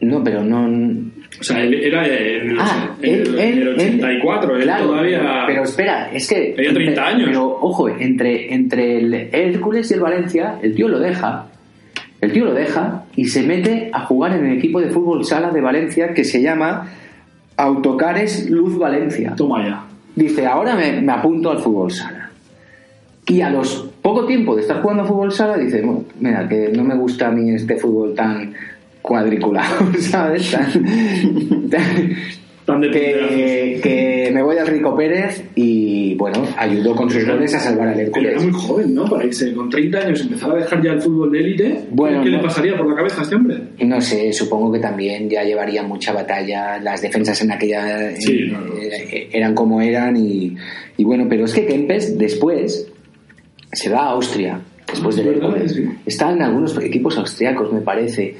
no, pero no. O sea, él era en el, Ah, en el- él, en el él- 84, él claro, todavía... Pero espera, es que. Tenía 30 entre- años. Pero ojo, entre, entre el Hércules y el Valencia, el tío lo deja. El tío lo deja y se mete a jugar en el equipo de fútbol sala de Valencia que se llama Autocares Luz Valencia. Toma ya. Dice, ahora me, me apunto al fútbol sala. Y a los poco tiempo de estar jugando a fútbol sala, dice, "Bueno, mira, que no me gusta a mí este fútbol tan cuadriculado, [laughs] ¿sabes? Tan- tan- que, que me voy al Rico Pérez y, bueno, ayudó con sus goles a salvar al Él era Hércules. muy joven, ¿no? Para irse con 30 años empezar a dejar ya el fútbol de élite. Bueno, ¿Qué le no. pasaría por la cabeza a este hombre? No sé, supongo que también ya llevaría mucha batalla. Las defensas en aquella Sí, no. eh, eran como eran y, y bueno, pero es que Kempes después se va a Austria, después del. Hércules. Sí. Está en algunos equipos austriacos, me parece.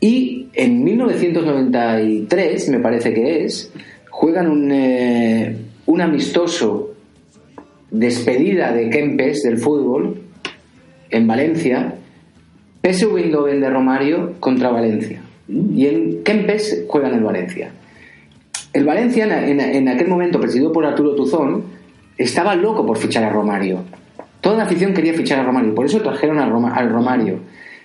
Y en 1993, me parece que es, juegan un, eh, un amistoso despedida de Kempes del fútbol en Valencia, PSV Eindhoven de Romario contra Valencia. Y en Kempes juega en el Valencia. El Valencia, en, en- aquel momento presidido por Arturo Tuzón, estaba loco por fichar a Romario. Toda la afición quería fichar a Romario, por eso trajeron Roma- al Romario.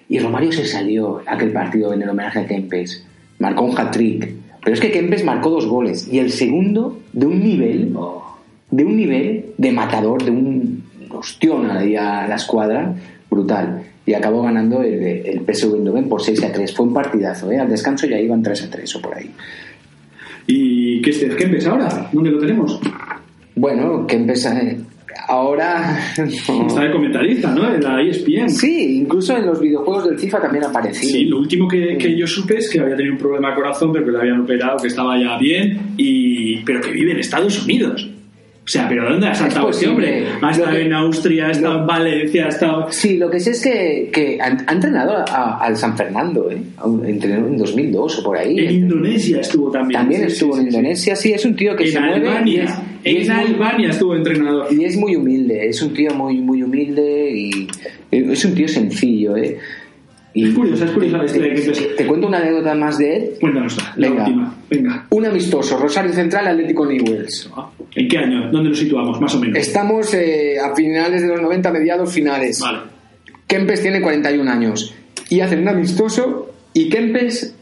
Y Romario se salió aquel partido en el homenaje a Kempes. marcó un hat-trick. Pero es que Kempes marcó dos goles y el segundo de un nivel, de un nivel de matador, de un ostión ahí a la escuadra, brutal. Y acabó ganando el, el PSV Eindhoven por 6 a 3. Fue un partidazo, ¿eh? Al descanso ya iban 3 a 3 o por ahí. ¿Y qué es Kempes ahora? ¿Dónde lo tenemos? Bueno, Kempes ahora... [laughs] Está de comentarista, ¿no? En la ESPN. Sí, incluso en los videojuegos del FIFA también ha aparecido. Sí, lo último que, que yo supe es que había tenido un problema de corazón, pero que le habían operado, que estaba ya bien, y pero que vive en Estados Unidos. O sea, ¿pero dónde ha saltado este hombre? Ha estado que- en Austria, ha estado en Valencia, ha estado... Sí, lo que sé es que, que ha, entrenado a- al San Fernando, ¿eh? Entrenó en 2002 o por ahí. En Indonesia estuvo también. También Sí, estuvo sí, en sí, sí. Indonesia, sí, es un tío que En se mueve y es, y es En muy- Albania estuvo entrenador. y es muy humilde, es un tío muy muy humilde y es un tío sencillo, ¿eh? Y Es curiosa, es curiosa la te, de te- Kempes. te cuento una anécdota más de él. Cuéntanos la Venga. última. Venga. Un amistoso, Rosario Central, Atlético Newells. ¿En qué año? ¿Dónde nos situamos, más o menos? Estamos eh, a finales de los 90, mediados finales. Vale. Kempes tiene 41 años y hacen un amistoso y Kempes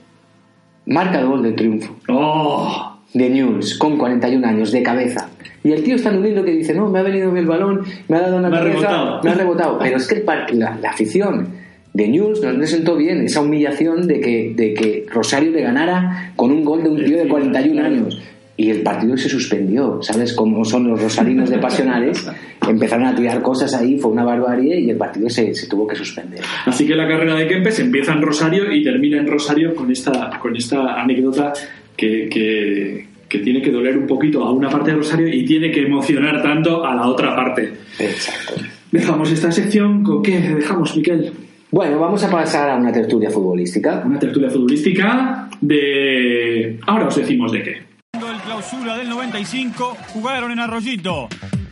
marca el gol de triunfo ¡Oh! de News con 41 años de cabeza. Y el tío está nuliendo que dice, no, me ha venido el balón, me ha dado una Me cabeza, rebotado". me ha rebotado. Pero es que el par- la, la afición de News no le sentó bien esa humillación de que, de que Rosario le ganara con un gol de un tío de 41 años. Y el partido se suspendió, ¿sabes? Como son los rosarinos de pasionales, [laughs] empezaron a tirar cosas ahí, fue una barbarie y el partido se, se tuvo que suspender. Así que la carrera de Kempes empieza en Rosario y termina en Rosario con esta, con esta anécdota que, que, que tiene que doler un poquito a una parte de Rosario y tiene que emocionar tanto a la otra parte. Exacto. Dejamos esta sección con qué dejamos, Miquel. Bueno, vamos a pasar a una tertulia futbolística. Una tertulia futbolística de... Ahora os decimos de qué. El clausura del 95 jugaron en Arroyito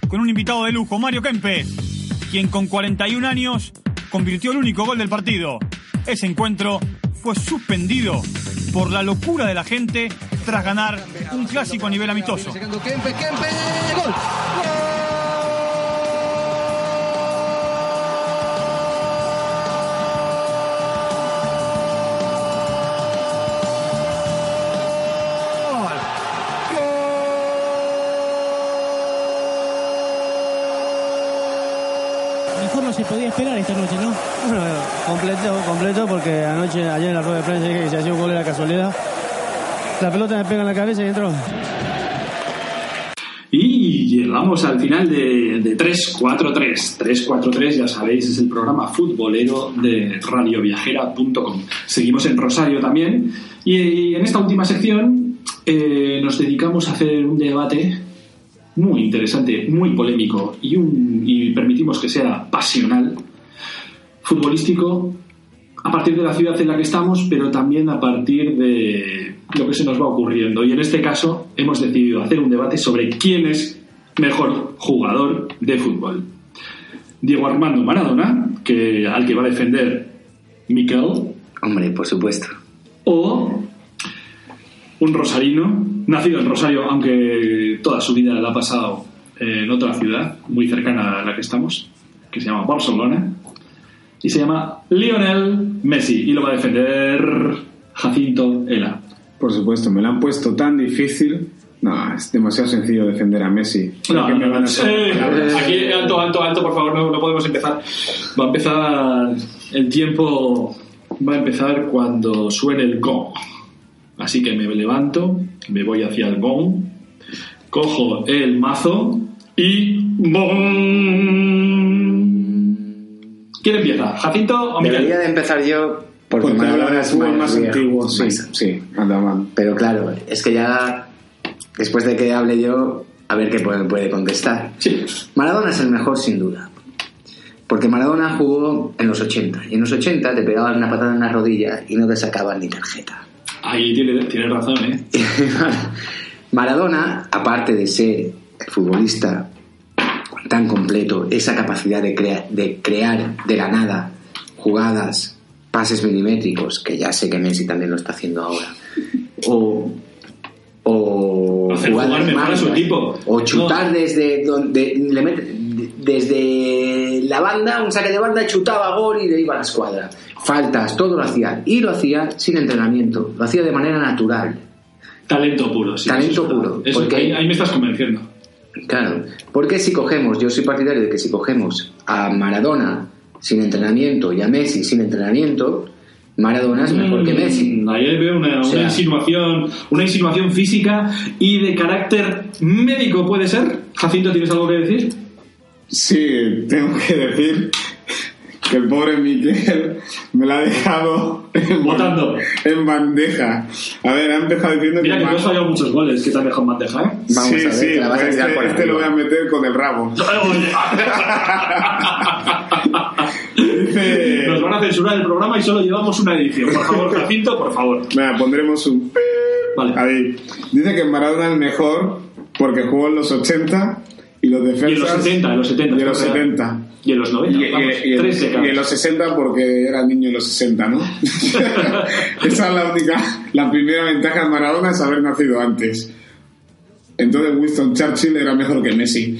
con un invitado de lujo, Mario Kempes, quien con 41 años convirtió el único gol del partido. Ese encuentro fue suspendido por la locura de la gente tras ganar un clásico a nivel amistoso. Esperar esta noche, ¿no? Bueno, completo, completo, porque anoche, ayer en la rueda de prensa dije que si hacía un gol era casualidad. La pelota me pega en la cabeza y entró. Y llegamos al final de, de 343. 343, ya sabéis, es el programa futbolero de radioviajera.com. Seguimos en Rosario también. Y en esta última sección eh, nos dedicamos a hacer un debate muy interesante, muy polémico y, un, y permitimos que sea pasional, futbolístico, a partir de la ciudad en la que estamos, pero también a partir de lo que se nos va ocurriendo. Y en este caso hemos decidido hacer un debate sobre quién es mejor jugador de fútbol. Diego Armando Maradona, que, al que va a defender Miquel, Hombre, por supuesto. o un rosarino, nacido en Rosario, aunque toda su vida la ha pasado en otra ciudad muy cercana a la que estamos, que se llama Barcelona, y se llama Lionel Messi, y lo va a defender Jacinto Ela. Por supuesto, me lo han puesto tan difícil. No, es demasiado sencillo defender a Messi. No, ¿Qué no, me no, van a eh, hacer? aquí alto, alto, alto, por favor, no, no podemos empezar. Va a empezar el tiempo, va a empezar cuando suene el gong. Así que me levanto, me voy hacia el gong, cojo el mazo y ¡bom! ¿Quién empieza? ¿Jacinto o Miguel? Debería de empezar yo porque Porque Maradona Maradona es es más, más antiguo, sí, Más- sí, anda mal. Pero claro, es que ya después de que hable yo, a ver qué puede, puede contestar. Sí. Maradona es el mejor sin duda. Porque Maradona jugó en los 80. Y en los 80 te pegaban una patada en la rodilla y no te sacaban ni tarjeta. Ahí tiene, tiene razón, ¿eh? [laughs] Maradona, aparte de ser el futbolista tan completo, esa capacidad de, crea- de crear de la nada jugadas, pases milimétricos, que ya sé que Messi también lo está haciendo ahora, o, o Hacer jugar mejor a su equipo. o chutar No. desde donde le mete- desde la banda, un saque de banda, chutaba gol y le iba a la escuadra. Faltas, todo lo hacía. Y lo hacía sin entrenamiento, lo hacía de manera natural. Talento puro, sí. Talento eso puro, Eso- porque- ahí, ahí me estás convenciendo. Claro, porque si cogemos, yo soy partidario de que si cogemos a Maradona sin entrenamiento y a Messi sin entrenamiento, Maradona es mejor que Messi. Mm, Ahí veo una, una O sea- insinuación, una insinuación física y de carácter médico, ¿puede ser? Jacinto, ¿tienes algo que decir? Sí, tengo que decir que el pobre Miquel me la ha dejado en, Votando. en bandeja. A ver, ha empezado diciendo Mira que que... tú has fallado muchos goles que te han dejado en bandeja, ¿eh? Vamos sí, a ver, sí, la vas a pues tirar este, por este lo voy a meter con el rabo. [laughs] Dice- Nos van a censurar el programa y solo llevamos una edición. Por favor, [laughs] Jacinto, por favor. Venga, pondremos un... Vale. Ahí. Dice que Maradona es mejor porque jugó en los 80 y los defensas... Y en los 70, en los 70. Y en los correcto. 70. Y en los 90. Y, y- vamos, y- tres y décadas. en los 60 porque era niño en los 60, ¿no? [laughs] Esa es la única, la primera ventaja de Maradona es haber nacido antes. Entonces Winston Churchill era mejor que Messi.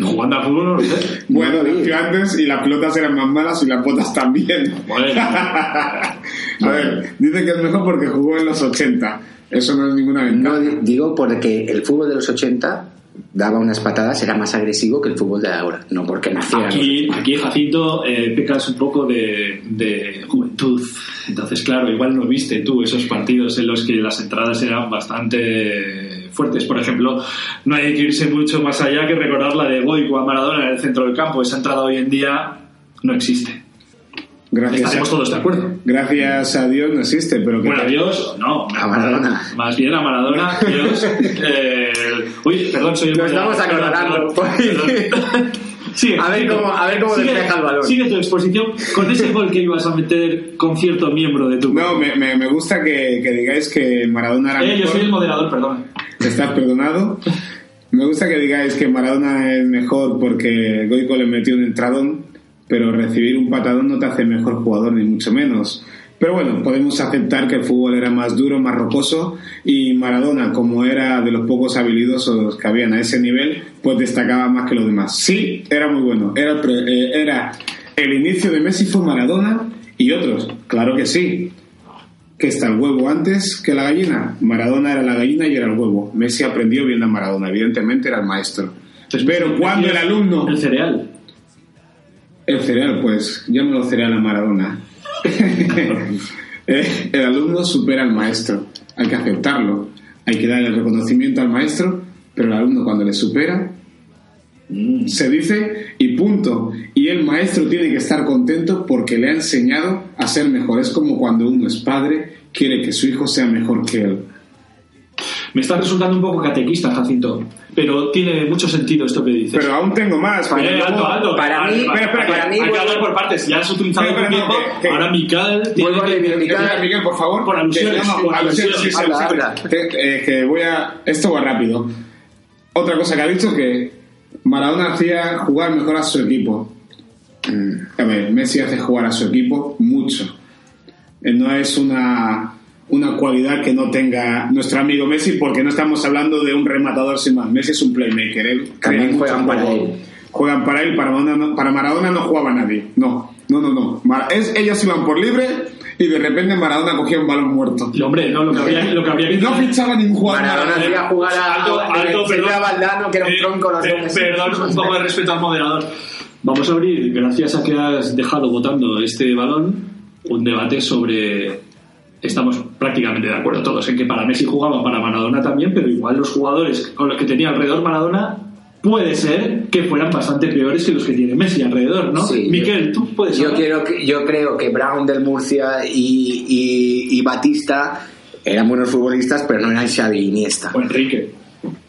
Jugando al fútbol, no. Bueno, No, antes y las pelotas eran más malas y las botas también. Bueno. [laughs] A ver, dice que es mejor porque jugó en los 80. Eso no es ninguna No ventaja. di- digo porque el fútbol de los 80 daba unas patadas, era más agresivo que el fútbol de ahora, no porque naciera. Aquí, aquí Jacinto, eh, pecas un poco de, juventud. Entonces, claro, igual no viste tú esos partidos en los que las entradas eran bastante fuertes. Por ejemplo, no hay que irse mucho más allá que recordar la de Goico a Maradona en el centro del campo. Esa entrada hoy en día no existe. Gracias Estaremos a, todos de acuerdo. gracias a Dios no existe, pero que Bueno, a Dios, no. A Maradona. Más bien a Maradona, Dios. eh, uy, perdón, soy el Nos aclarando. perdón, perdón. [laughs] Sigue, A ver sigue. cómo- a ver cómo Sigue- despeja el balón. Sigue tu exposición con ese gol que ibas a meter con cierto miembro de tu. No, me, me, me gusta que, que digáis que Maradona era Eh, yo mejor. soy el moderador, perdón. Estás perdonado. Me gusta que digáis que Maradona es mejor porque Goico le metió un entradón, pero recibir un patadón no te hace mejor jugador, ni mucho menos. Pero bueno, podemos aceptar que el fútbol era más duro, más rocoso, y Maradona, como era de los pocos habilidosos que habían a ese nivel, pues destacaba más que los demás. Sí, era muy bueno. Era, eh, era el inicio de Messi fue Maradona y otros, claro que sí que está el huevo antes que la gallina. Maradona era la gallina y era el huevo. Messi aprendió viendo a Maradona, evidentemente era el maestro. Pero cuando el alumno, El cereal. El cereal, pues llámalo cereal a Maradona. [laughs] Eh, el alumno supera al maestro. Hay que aceptarlo. Hay que darle el reconocimiento al maestro, pero el alumno cuando le supera se dice y punto. Y el maestro tiene que estar contento porque le ha enseñado a ser mejor. Es como cuando uno es padre, quiere que su hijo sea mejor que él. Me está resultando un poco catequista, Jacinto. Pero tiene mucho sentido esto que dices. Pero aún tengo más. Eh, alto, alto. para mí- espera, espera, para mí, hay que hablar por partes. Ya has utilizado tu tiempo. que- Ahora Mical tiene Vuelvo que... Miguel, por favor. Por alusiones, Que, no, no, por alusiones, sí, sí, Habla, sí. habla. Te- eh, que voy a. Esto va rápido. Otra cosa que ha dicho que Maradona hacía jugar mejor a su equipo. Mm, A ver, Messi hace jugar a su equipo mucho. Eh, No es una, una cualidad que no tenga nuestro amigo Messi, porque no estamos hablando de un rematador sin más. Messi es un playmaker. Él También juegan para él. Juegan para él, para Maradona, no- para Maradona no jugaba nadie. No, no, no, no. Mar- es, ellos iban por libre y de repente Maradona cogía un balón muerto. Y, Hombre, no, lo que habría, lo que. Y no fichaba ningún jugador. Maradona Maradona. hacía jugar a, Alto, alto, perdón. a Valdano, que era un Eh, tronco los dos. Perdón, un poco de respeto al moderador. Vamos a abrir, gracias a que has dejado votando este balón, un debate sobre. Estamos prácticamente de acuerdo todos en que para Messi jugaba, para Maradona también, pero igual los jugadores con los que tenía alrededor Maradona puede ser que fueran bastante peores que los que tiene Messi alrededor, ¿no? Sí, Miquel, tú puedes Yo, hablar? quiero que- yo creo que Brown del Murcia y, y- y Batista eran buenos futbolistas, pero no eran Xavi y Iniesta. O Enrique.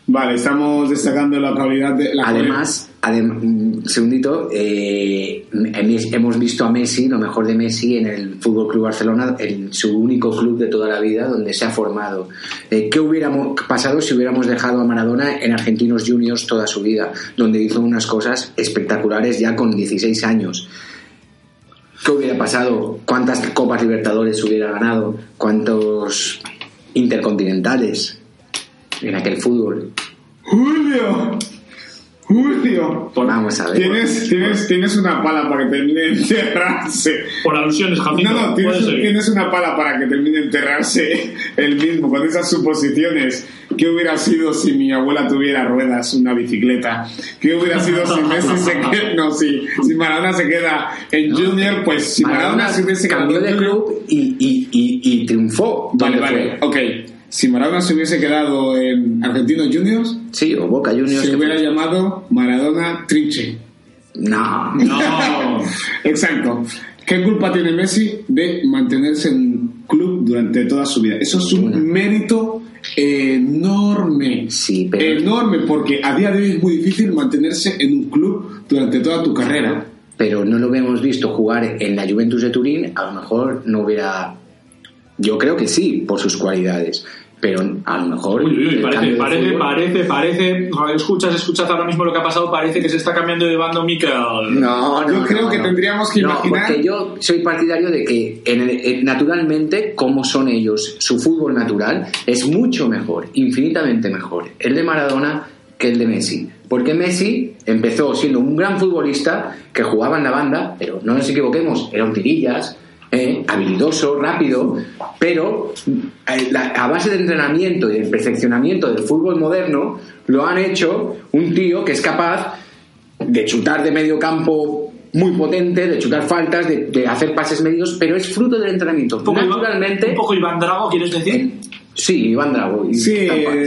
Vale, estamos destacando la calidad de la Además, adem- segundito, eh, hem- hemos visto a Messi, lo mejor de Messi, en el Fútbol Club Barcelona, en su único club de toda la vida donde se ha formado. Eh, ¿Qué hubiéramos pasado si hubiéramos dejado a Maradona en Argentinos Juniors toda su vida, donde hizo unas cosas espectaculares ya con 16 años? ¿Qué hubiera pasado? ¿Cuántas Copas Libertadores hubiera ganado? ¿Cuántos Intercontinentales en aquel fútbol? Julio. Julio, Vamos a ver. tienes, tienes, tienes una pala para que termine de enterrarse. Por alusiones, Jacinto. No, no, tienes, tienes una pala para que termine de enterrarse [laughs] el mismo, con esas suposiciones. ¿Qué hubiera sido si mi abuela tuviera ruedas, una bicicleta? ¿Qué hubiera sido si Messi se queda, [laughs] no, si, si Maradona se queda en Junior? Pues si Maradona, se hubiese cambió de club y, y, y, y triunfó. Vale, vale, fue. ok. Si Maradona se hubiese quedado en Argentinos Juniors, Sí, o Boca Juniors. se hubiera llamado Maradona Trinche. No. No. [laughs] Exacto. ¿Qué culpa tiene Messi de mantenerse en un club durante toda su vida? Eso es un Una. mérito enorme. Sí, pero- Enorme, porque a día de hoy es muy difícil mantenerse en un club durante toda tu carrera. Pero no lo hemos visto jugar en la Juventus de Turín. A lo mejor no hubiera. Yo creo que sí, por sus cualidades. Pero a lo mejor. Uy, uy, uy, parece, parece, fútbol- parece, parece. Radio escuchas, escuchas ahora mismo lo que ha pasado. Parece que se está cambiando de bando Mikel. No, no, Yo creo no, que no. tendríamos que No, imaginar- Porque yo soy partidario de que en el- eh, naturalmente, como son ellos, su fútbol natural es mucho mejor, infinitamente mejor, el de Maradona que el de Messi. Porque Messi empezó siendo un gran futbolista que jugaba en la banda, pero no nos equivoquemos, era un tirillas, eh, habilidoso, rápido, pero eh, a base de entrenamiento y del perfeccionamiento del fútbol moderno, lo han hecho un tío que es capaz de chutar de medio campo muy potente, de chutar faltas, de, de hacer pases medios, pero es fruto del entrenamiento. Un poco, Iván- Naturalmente, un poco Iván Drago, ¿quieres decir? sí, Iván Drago, y Sí, cual, eh,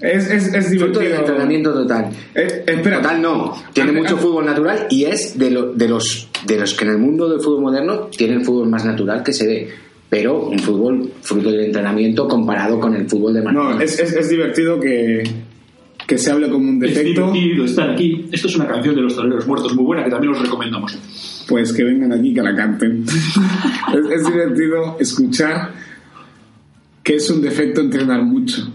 Es, es, es Fruto del divertido. entrenamiento total. Eh, espera, Total no, tiene Antes- mucho antes- fútbol natural y es de, lo- de los de los que en el mundo del fútbol moderno tienen fútbol más natural que se ve, pero un fútbol fruto del entrenamiento comparado con el fútbol de Maradona. No, es, es, es divertido que, que se hable como un Es defecto. divertido estar aquí. Esto es una canción de los toreros muertos muy buena que también os recomendamos. Pues que vengan aquí que la canten. [laughs] es, es divertido escuchar que es un defecto entrenar mucho.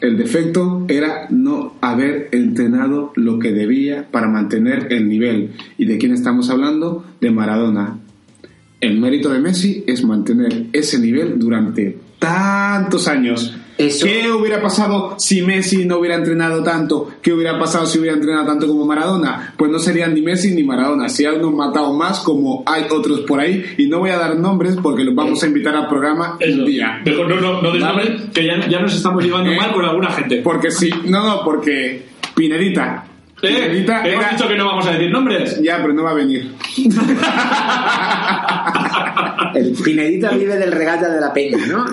El defecto era no haber entrenado lo que debía para mantener el nivel. ¿Y de quién estamos hablando? De Maradona. El mérito de Messi es mantener ese nivel durante tantos años. Eso- ¿Qué hubiera pasado si Messi no hubiera entrenado tanto? ¿Qué hubiera pasado si hubiera entrenado tanto como Maradona? Pues no serían ni Messi ni Maradona. Si han matado más, como hay otros por ahí, y no voy a dar nombres porque los vamos a invitar al programa Eso. un día. Mejor no, no, no des Vale. nombre, que ya, ya nos estamos llevando ¿Eh? mal con alguna gente. Porque sí, no, no, porque Pinedita. Eh, Pinedita hemos era- dicho que no vamos a decir nombres. Ya, pero no va a venir. [laughs] El Pinedita vive del regata de la peña, ¿no?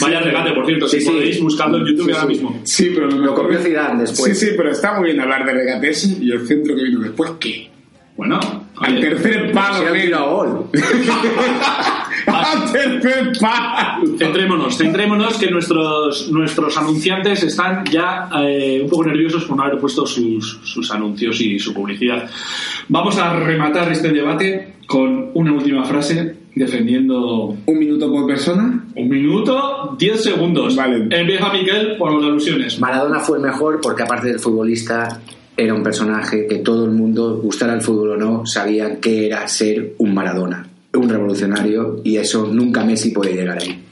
Vaya regate, por cierto, Sí, si sí. podéis buscarlo en YouTube Sí, ahora sí. mismo. Sí, pero lo, Lo copió Zidane después. Sí, sí, pero está muy bien hablar de regates y el centro que vino después, ¿qué? Bueno, Al tercer palo, gol. [laughs] [laughs] Al tercer palo. Centrémonos, centrémonos que nuestros, nuestros anunciantes están ya eh, un poco nerviosos por no haber puesto sus, sus anuncios y su publicidad. Vamos a rematar este debate con una última frase defendiendo Un minuto por persona. un minuto, 10 segundos. Vale. Empieza Miquel por las alusiones. Maradona fue el mejor porque aparte del futbolista era un personaje que todo el mundo, gustara el fútbol o no, sabía que era ser un Maradona, un revolucionario y eso nunca Messi puede llegar ahí.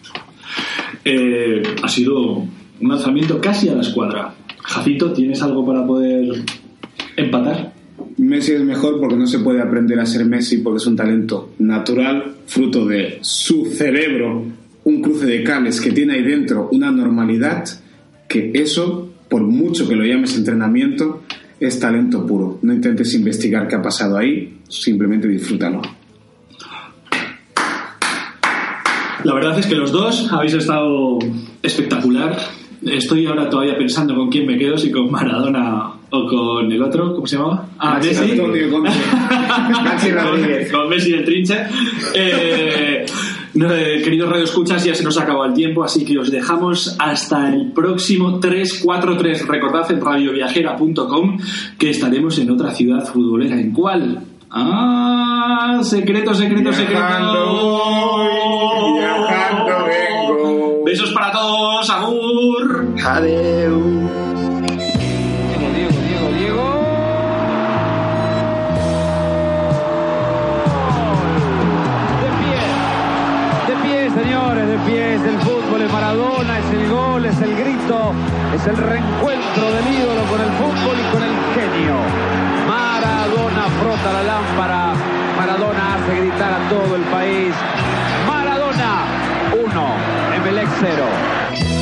Eh, ha sido un lanzamiento casi a la escuadra. Jacinto, ¿tienes algo para poder empatar? Messi es mejor porque no se puede aprender a ser Messi porque es un talento natural, fruto de su cerebro, un cruce de cables que tiene ahí dentro, una normalidad, que eso, por mucho que lo llames entrenamiento, es talento puro. No intentes investigar qué ha pasado ahí, simplemente disfrútalo. La verdad es que los dos habéis estado espectacular. Estoy ahora todavía pensando con quién me quedo, si con Maradona o con el otro, ¿cómo se llamaba? Ah, Maxi [laughs] Messi. Rodríguez. Con, con Messi del trinche. Eh, no, eh, queridos radioescuchas, ya se nos ha acabado el tiempo, así que os dejamos hasta el próximo 343. Recordad en radioviajera.com que estaremos en otra ciudad futbolera. ¿En cuál? Ah, secreto, secreto, secreto. Viajando vengo. Besos para todos, agur. Adeu. pie, es el fútbol, es Maradona, es el gol, es el grito, es el reencuentro del ídolo con el fútbol y con el genio. Maradona frota la lámpara, Maradona hace gritar a todo el país. Maradona 1, Emelec 0.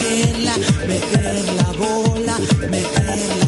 meter la, meter la bola, meter